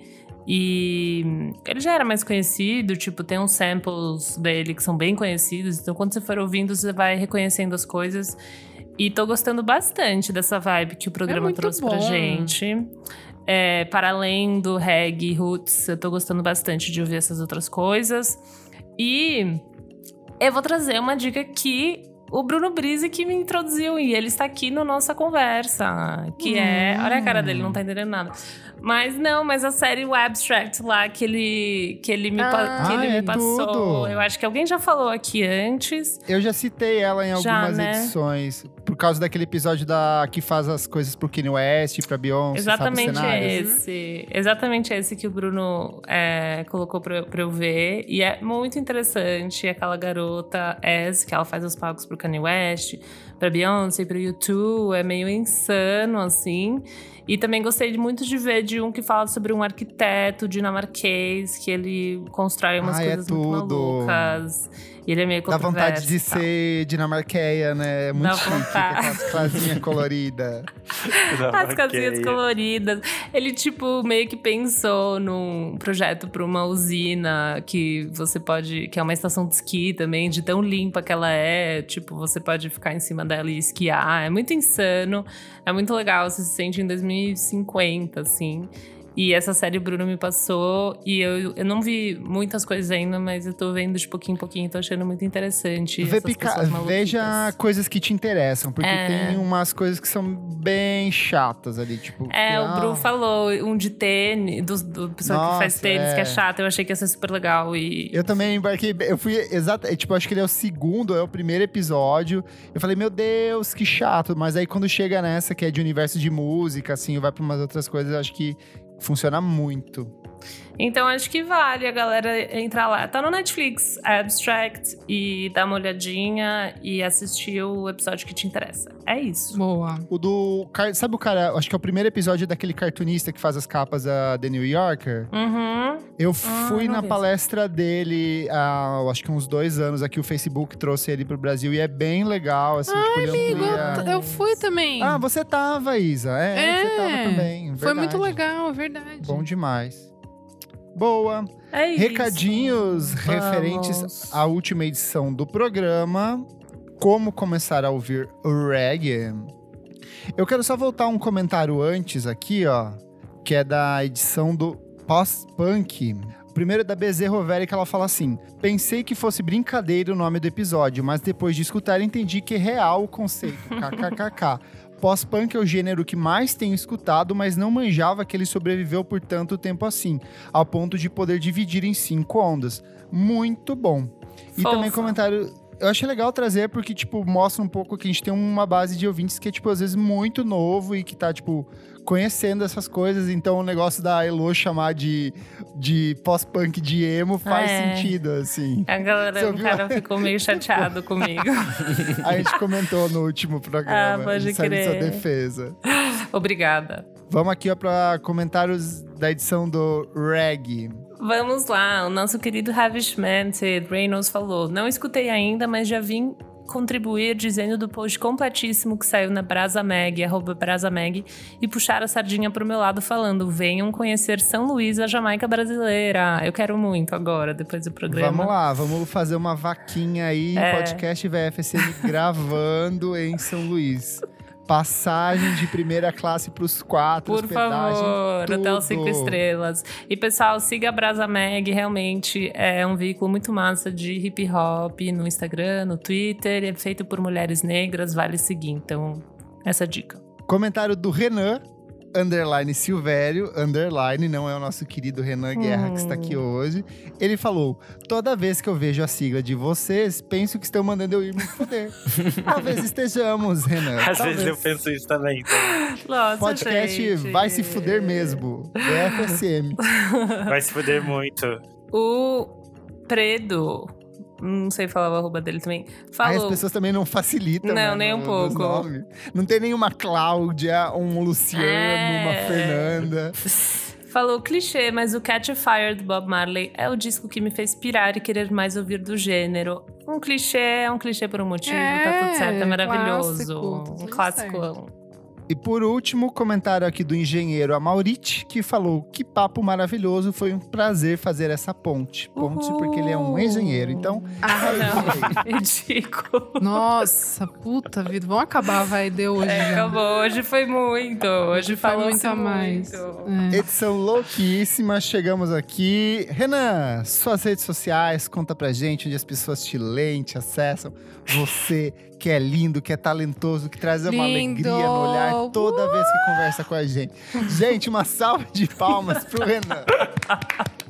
Speaker 2: E ele já era mais conhecido, tipo, tem uns samples dele que são bem conhecidos. Então, quando você for ouvindo, você vai reconhecendo as coisas. E tô gostando bastante dessa vibe que o programa
Speaker 4: muito
Speaker 2: trouxe pra
Speaker 4: bom.
Speaker 2: gente. É, para além do reggae roots, eu tô gostando bastante de ouvir essas outras coisas. E eu vou trazer uma dica que o Bruno Brise que me introduziu e ele está aqui na nossa conversa, que é, olha a cara dele, não tá entendendo nada. Mas não, mas a série o Abstract lá que ele que ele me,
Speaker 4: Ah,
Speaker 2: que ele
Speaker 6: é
Speaker 2: me passou,
Speaker 6: tudo.
Speaker 2: eu acho que alguém já falou aqui antes.
Speaker 6: Eu já citei ela em
Speaker 2: Já,
Speaker 6: algumas
Speaker 2: né?
Speaker 6: edições. Por causa daquele episódio da que faz as coisas pro Kanye West, pra Beyoncé,
Speaker 2: Exatamente
Speaker 6: sabe,
Speaker 2: esse. Exatamente esse que o Bruno é, colocou pra, pra eu ver. E é muito interessante aquela garota S, que ela faz os palcos pro Kanye West, pra Beyoncé, pro YouTube. É meio insano, assim. E também gostei muito de ver de um que fala sobre um arquiteto dinamarquês, que ele constrói umas
Speaker 6: Ai, é
Speaker 2: coisas muito
Speaker 6: tudo.
Speaker 2: malucas. E ele é meio
Speaker 6: Dá vontade de ser dinamarqueia, né? É muito
Speaker 2: Dá
Speaker 6: chique, com aquelas clasinhas coloridas.
Speaker 2: As casinhas coloridas. Ele, tipo, meio que pensou num projeto para uma usina que você pode. que é uma estação de esqui também, de tão limpa que ela é. Tipo, você pode ficar em cima dela e esquiar. É muito insano. É muito legal. Você se sente em 2050, assim. E essa série o Bruno me passou. E eu, eu não vi muitas coisas ainda, mas eu tô vendo de pouquinho em pouquinho. Tô achando muito interessante.
Speaker 6: Vê pica-. Veja coisas que te interessam, porque
Speaker 2: É.
Speaker 6: tem umas coisas que são bem chatas ali, tipo.
Speaker 2: É,
Speaker 6: que,
Speaker 2: o
Speaker 6: ah,
Speaker 2: Bru falou um de tênis, do, do pessoa que faz
Speaker 6: Nossa,
Speaker 2: tênis, que
Speaker 6: é.
Speaker 2: é chato. Eu achei que ia ser super legal. E
Speaker 6: Eu também embarquei. Eu fui exato. Tipo, acho que ele é o segundo, é o primeiro episódio. Eu falei, meu Deus, que chato. Mas aí quando chega nessa, que é de universo de música, assim, vai pra umas outras coisas, eu acho que funciona muito.
Speaker 2: Então acho que vale a galera entrar lá. Tá no Netflix, Abstract, e dar uma olhadinha e assistir o episódio que te interessa. É isso.
Speaker 4: Boa.
Speaker 6: O do. Sabe o cara? Acho que é o primeiro episódio daquele cartunista que faz as capas da The New Yorker.
Speaker 2: Uhum.
Speaker 6: Eu
Speaker 2: Ah,
Speaker 6: fui
Speaker 2: não
Speaker 6: na
Speaker 2: vi
Speaker 6: palestra dele há, acho que uns dois anos aqui. O Facebook trouxe ele pro Brasil e é bem legal, assim. tipo, ele
Speaker 4: Amigo, eu, eu fui também.
Speaker 6: Ah, você tava, Isa. É, você tava
Speaker 4: É,
Speaker 6: também.
Speaker 4: Foi muito
Speaker 6: verdade.
Speaker 4: legal, é verdade.
Speaker 6: Bom demais. Boa.
Speaker 2: É isso.
Speaker 6: Recadinhos
Speaker 2: Vamos.
Speaker 6: referentes à última edição do programa. Como começar a ouvir reggae. Eu quero só voltar um comentário antes aqui, ó. Que é da edição do Post-Punk. Primeiro é da Bezerro Velha, que ela fala assim: Pensei que fosse brincadeira o nome do episódio, mas depois de escutar entendi que é real o conceito. KKKK. Pós-punk é o gênero que mais tenho escutado, mas não manjava que ele sobreviveu por tanto tempo assim, ao ponto de poder dividir em cinco ondas. Muito bom. E
Speaker 2: Fofa.
Speaker 6: também comentário. Eu achei legal trazer porque, tipo, mostra um pouco que a gente tem uma base de ouvintes que é, tipo, às vezes muito novo e que tá, tipo, conhecendo essas coisas. Então, o negócio da Elo chamar de, de pós-punk de emo faz
Speaker 2: É.
Speaker 6: sentido, assim.
Speaker 2: A galera, o cara ficou meio chateado comigo.
Speaker 6: A gente comentou no último programa.
Speaker 2: Ah, pode
Speaker 6: em sua
Speaker 2: crer.
Speaker 6: defesa.
Speaker 2: Obrigada.
Speaker 6: Vamos aqui, ó, pra comentários da edição do Reg.
Speaker 2: Vamos lá, o nosso querido Ravishman Ted Reynolds falou: Não escutei ainda, mas já vim contribuir dizendo do post completíssimo que saiu na Brasa Mag, arroba Brasa Mag, e puxar a sardinha pro meu lado falando: venham conhecer São Luís, a Jamaica brasileira. Eu quero muito agora, depois do programa.
Speaker 6: Vamos lá, vamos fazer uma vaquinha aí,
Speaker 2: É.
Speaker 6: podcast VFSM gravando em São Luís. Passagem de primeira classe pros quatro,
Speaker 2: Por favor, os
Speaker 6: tudo.
Speaker 2: cinco estrelas. E pessoal, siga a Brasa Mag, realmente é um veículo muito massa de hip hop no Instagram, no Twitter, é feito por mulheres negras, vale seguir. Então, essa dica.
Speaker 6: Comentário do Renan, underline Silvério, underline, não é o nosso querido Renan Guerra que está aqui
Speaker 2: Hum.
Speaker 6: hoje. Ele falou: toda vez que eu vejo a sigla de vocês, penso que estão mandando eu ir me foder. Talvez estejamos, Renan.
Speaker 3: Às
Speaker 6: talvez.
Speaker 3: vezes eu penso isso também. Então
Speaker 2: Nossa,
Speaker 6: Podcast
Speaker 2: gente.
Speaker 6: vai se fuder mesmo. VFSM.
Speaker 3: vai se fuder muito.
Speaker 2: O Predo, não sei falar o arroba dele também,
Speaker 6: Aí as
Speaker 2: falou...
Speaker 6: pessoas também não facilitam.
Speaker 2: Não,
Speaker 6: né,
Speaker 2: nem um pouco.
Speaker 6: nomes. Não tem nenhuma Cláudia, um Luciano,
Speaker 2: É.
Speaker 6: uma Fernanda.
Speaker 2: Falou clichê, mas o Catch a Fire do Bob Marley é o disco que me fez pirar e querer mais ouvir do gênero. Um clichê é um clichê por um motivo, tá
Speaker 4: É,
Speaker 2: tudo certo, é maravilhoso.
Speaker 4: clássico,
Speaker 2: um clássico.
Speaker 6: E por último, comentário aqui do engenheiro Amaurit, que falou: Que papo maravilhoso, foi um prazer fazer essa ponte. Ponte porque ele é um engenheiro. Então,
Speaker 2: Ah,
Speaker 6: é
Speaker 2: não. Ridículo.
Speaker 4: Nossa, puta vida. Vamos acabar, vai. Deu hoje
Speaker 2: É, acabou. Hoje foi muito. Hoje
Speaker 4: Foi
Speaker 2: falou
Speaker 4: muito a mais.
Speaker 2: muito.
Speaker 4: É.
Speaker 6: edição louquíssima, chegamos aqui. Renan, suas redes sociais, conta pra gente onde as pessoas te leem, te acessam. Você que é lindo, que é talentoso, que traz uma
Speaker 4: Lindo!
Speaker 6: alegria no olhar toda vez que conversa com a gente. Gente, uma salva de palmas pro Renan.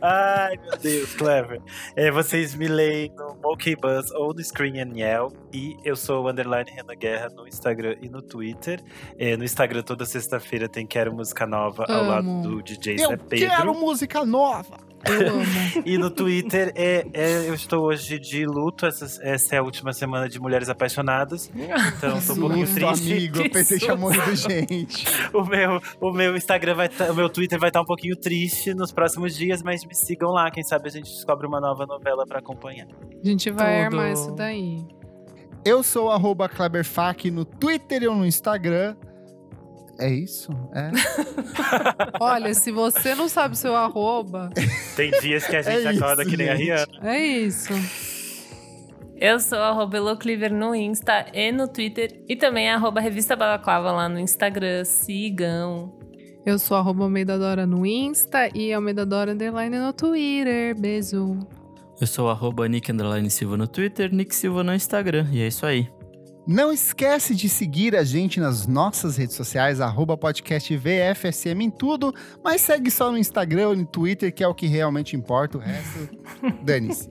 Speaker 3: Ai, meu Deus, clever. É, vocês me leem no Monkey Buzz ou no Screen and Yell. E eu sou o Underline Renan Guerra no Instagram e no Twitter. É, no Instagram, toda sexta-feira tem Quero Música Nova ao
Speaker 4: Amo.
Speaker 3: lado do DJ Zé
Speaker 6: Eu
Speaker 3: Pedro.
Speaker 6: quero música nova.
Speaker 3: E no Twitter, é, é, eu estou hoje de luto. Essa, essa é a última semana de Mulheres Apaixonadas. Então, tô um pouquinho
Speaker 6: Susto,
Speaker 3: triste.
Speaker 6: amigo. Eu pensei que
Speaker 2: susto.
Speaker 6: morrido gente.
Speaker 3: O meu, o meu Instagram vai tá, o meu Twitter vai estar um pouquinho triste nos próximos dias, mas me sigam lá. Quem sabe a gente descobre uma nova novela pra acompanhar.
Speaker 4: A gente vai
Speaker 2: Tudo.
Speaker 4: armar isso daí.
Speaker 6: Eu sou arroba Kleberfac no Twitter e no Instagram. É isso? É.
Speaker 4: Olha, se você não sabe seu arroba,
Speaker 3: Tem dias que a gente
Speaker 6: É
Speaker 3: acorda
Speaker 6: isso,
Speaker 3: que nem a
Speaker 6: gente.
Speaker 3: Rihanna.
Speaker 4: é isso.
Speaker 2: Eu sou arroba Elocliver no Insta e no Twitter. E também arroba Revista Balaclava lá no Instagram. Sigam.
Speaker 4: Eu sou arroba Almeida Dora no Insta e Almeida Dora Underline no Twitter. Beijo.
Speaker 5: Eu sou arroba Nick Underline Silva no Twitter, Nick Silva no Instagram. E é isso aí.
Speaker 6: Não esquece de seguir a gente nas nossas redes sociais, arroba podcast VFSM em tudo, mas segue só no Instagram ou no Twitter, que é o que realmente importa, o resto, dane-se.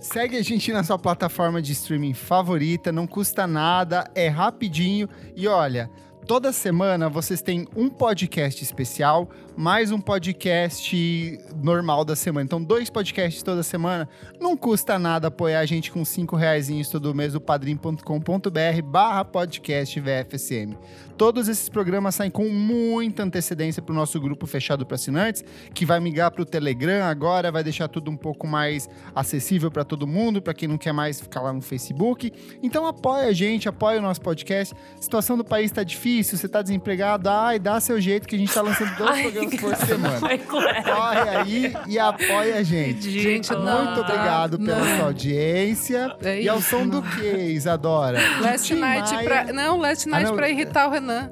Speaker 6: Segue a gente na sua plataforma de streaming favorita, não custa nada, é rapidinho e olha, toda semana vocês têm um podcast especial, mais um podcast normal da semana. Então, dois podcasts toda semana. Não custa nada apoiar a gente com cinco reais todo mês no padrim.com.br barra podcast VFSM. Todos esses programas saem com muita antecedência para o nosso grupo fechado para assinantes, que vai migrar para o Telegram agora, vai deixar tudo um pouco mais acessível para todo mundo, para quem não quer mais ficar lá no Facebook. Então apoia a gente, apoia o nosso podcast. A situação do país está difícil, você está desempregado, ai, dá seu jeito que a gente está lançando dois
Speaker 2: Ai,
Speaker 6: por semana. Corre aí e apoia a gente.
Speaker 4: Gente,
Speaker 6: Muito obrigado pela
Speaker 4: não.
Speaker 6: sua audiência.
Speaker 4: É
Speaker 6: e ao som do que, Isadora?
Speaker 4: Last
Speaker 6: Tim
Speaker 4: Night
Speaker 6: Maia.
Speaker 4: pra. Não, Last Night
Speaker 6: não.
Speaker 4: pra irritar o Renan.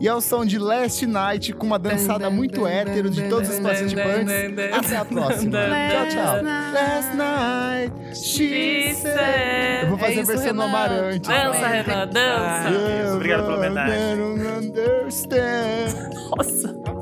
Speaker 6: E ao som de Last Night, com uma dançada
Speaker 4: Dan, dan,
Speaker 6: muito hétero de todos os participantes. Até a próxima. Tchau, tchau. Last night, she said. Eu vou fazer
Speaker 4: É
Speaker 6: a
Speaker 4: isso,
Speaker 6: versão no
Speaker 4: Renan.
Speaker 6: Amarante.
Speaker 2: Dança, Renan, dança.
Speaker 3: Deus, obrigado pela homenagem.
Speaker 6: Understand.
Speaker 2: Nossa.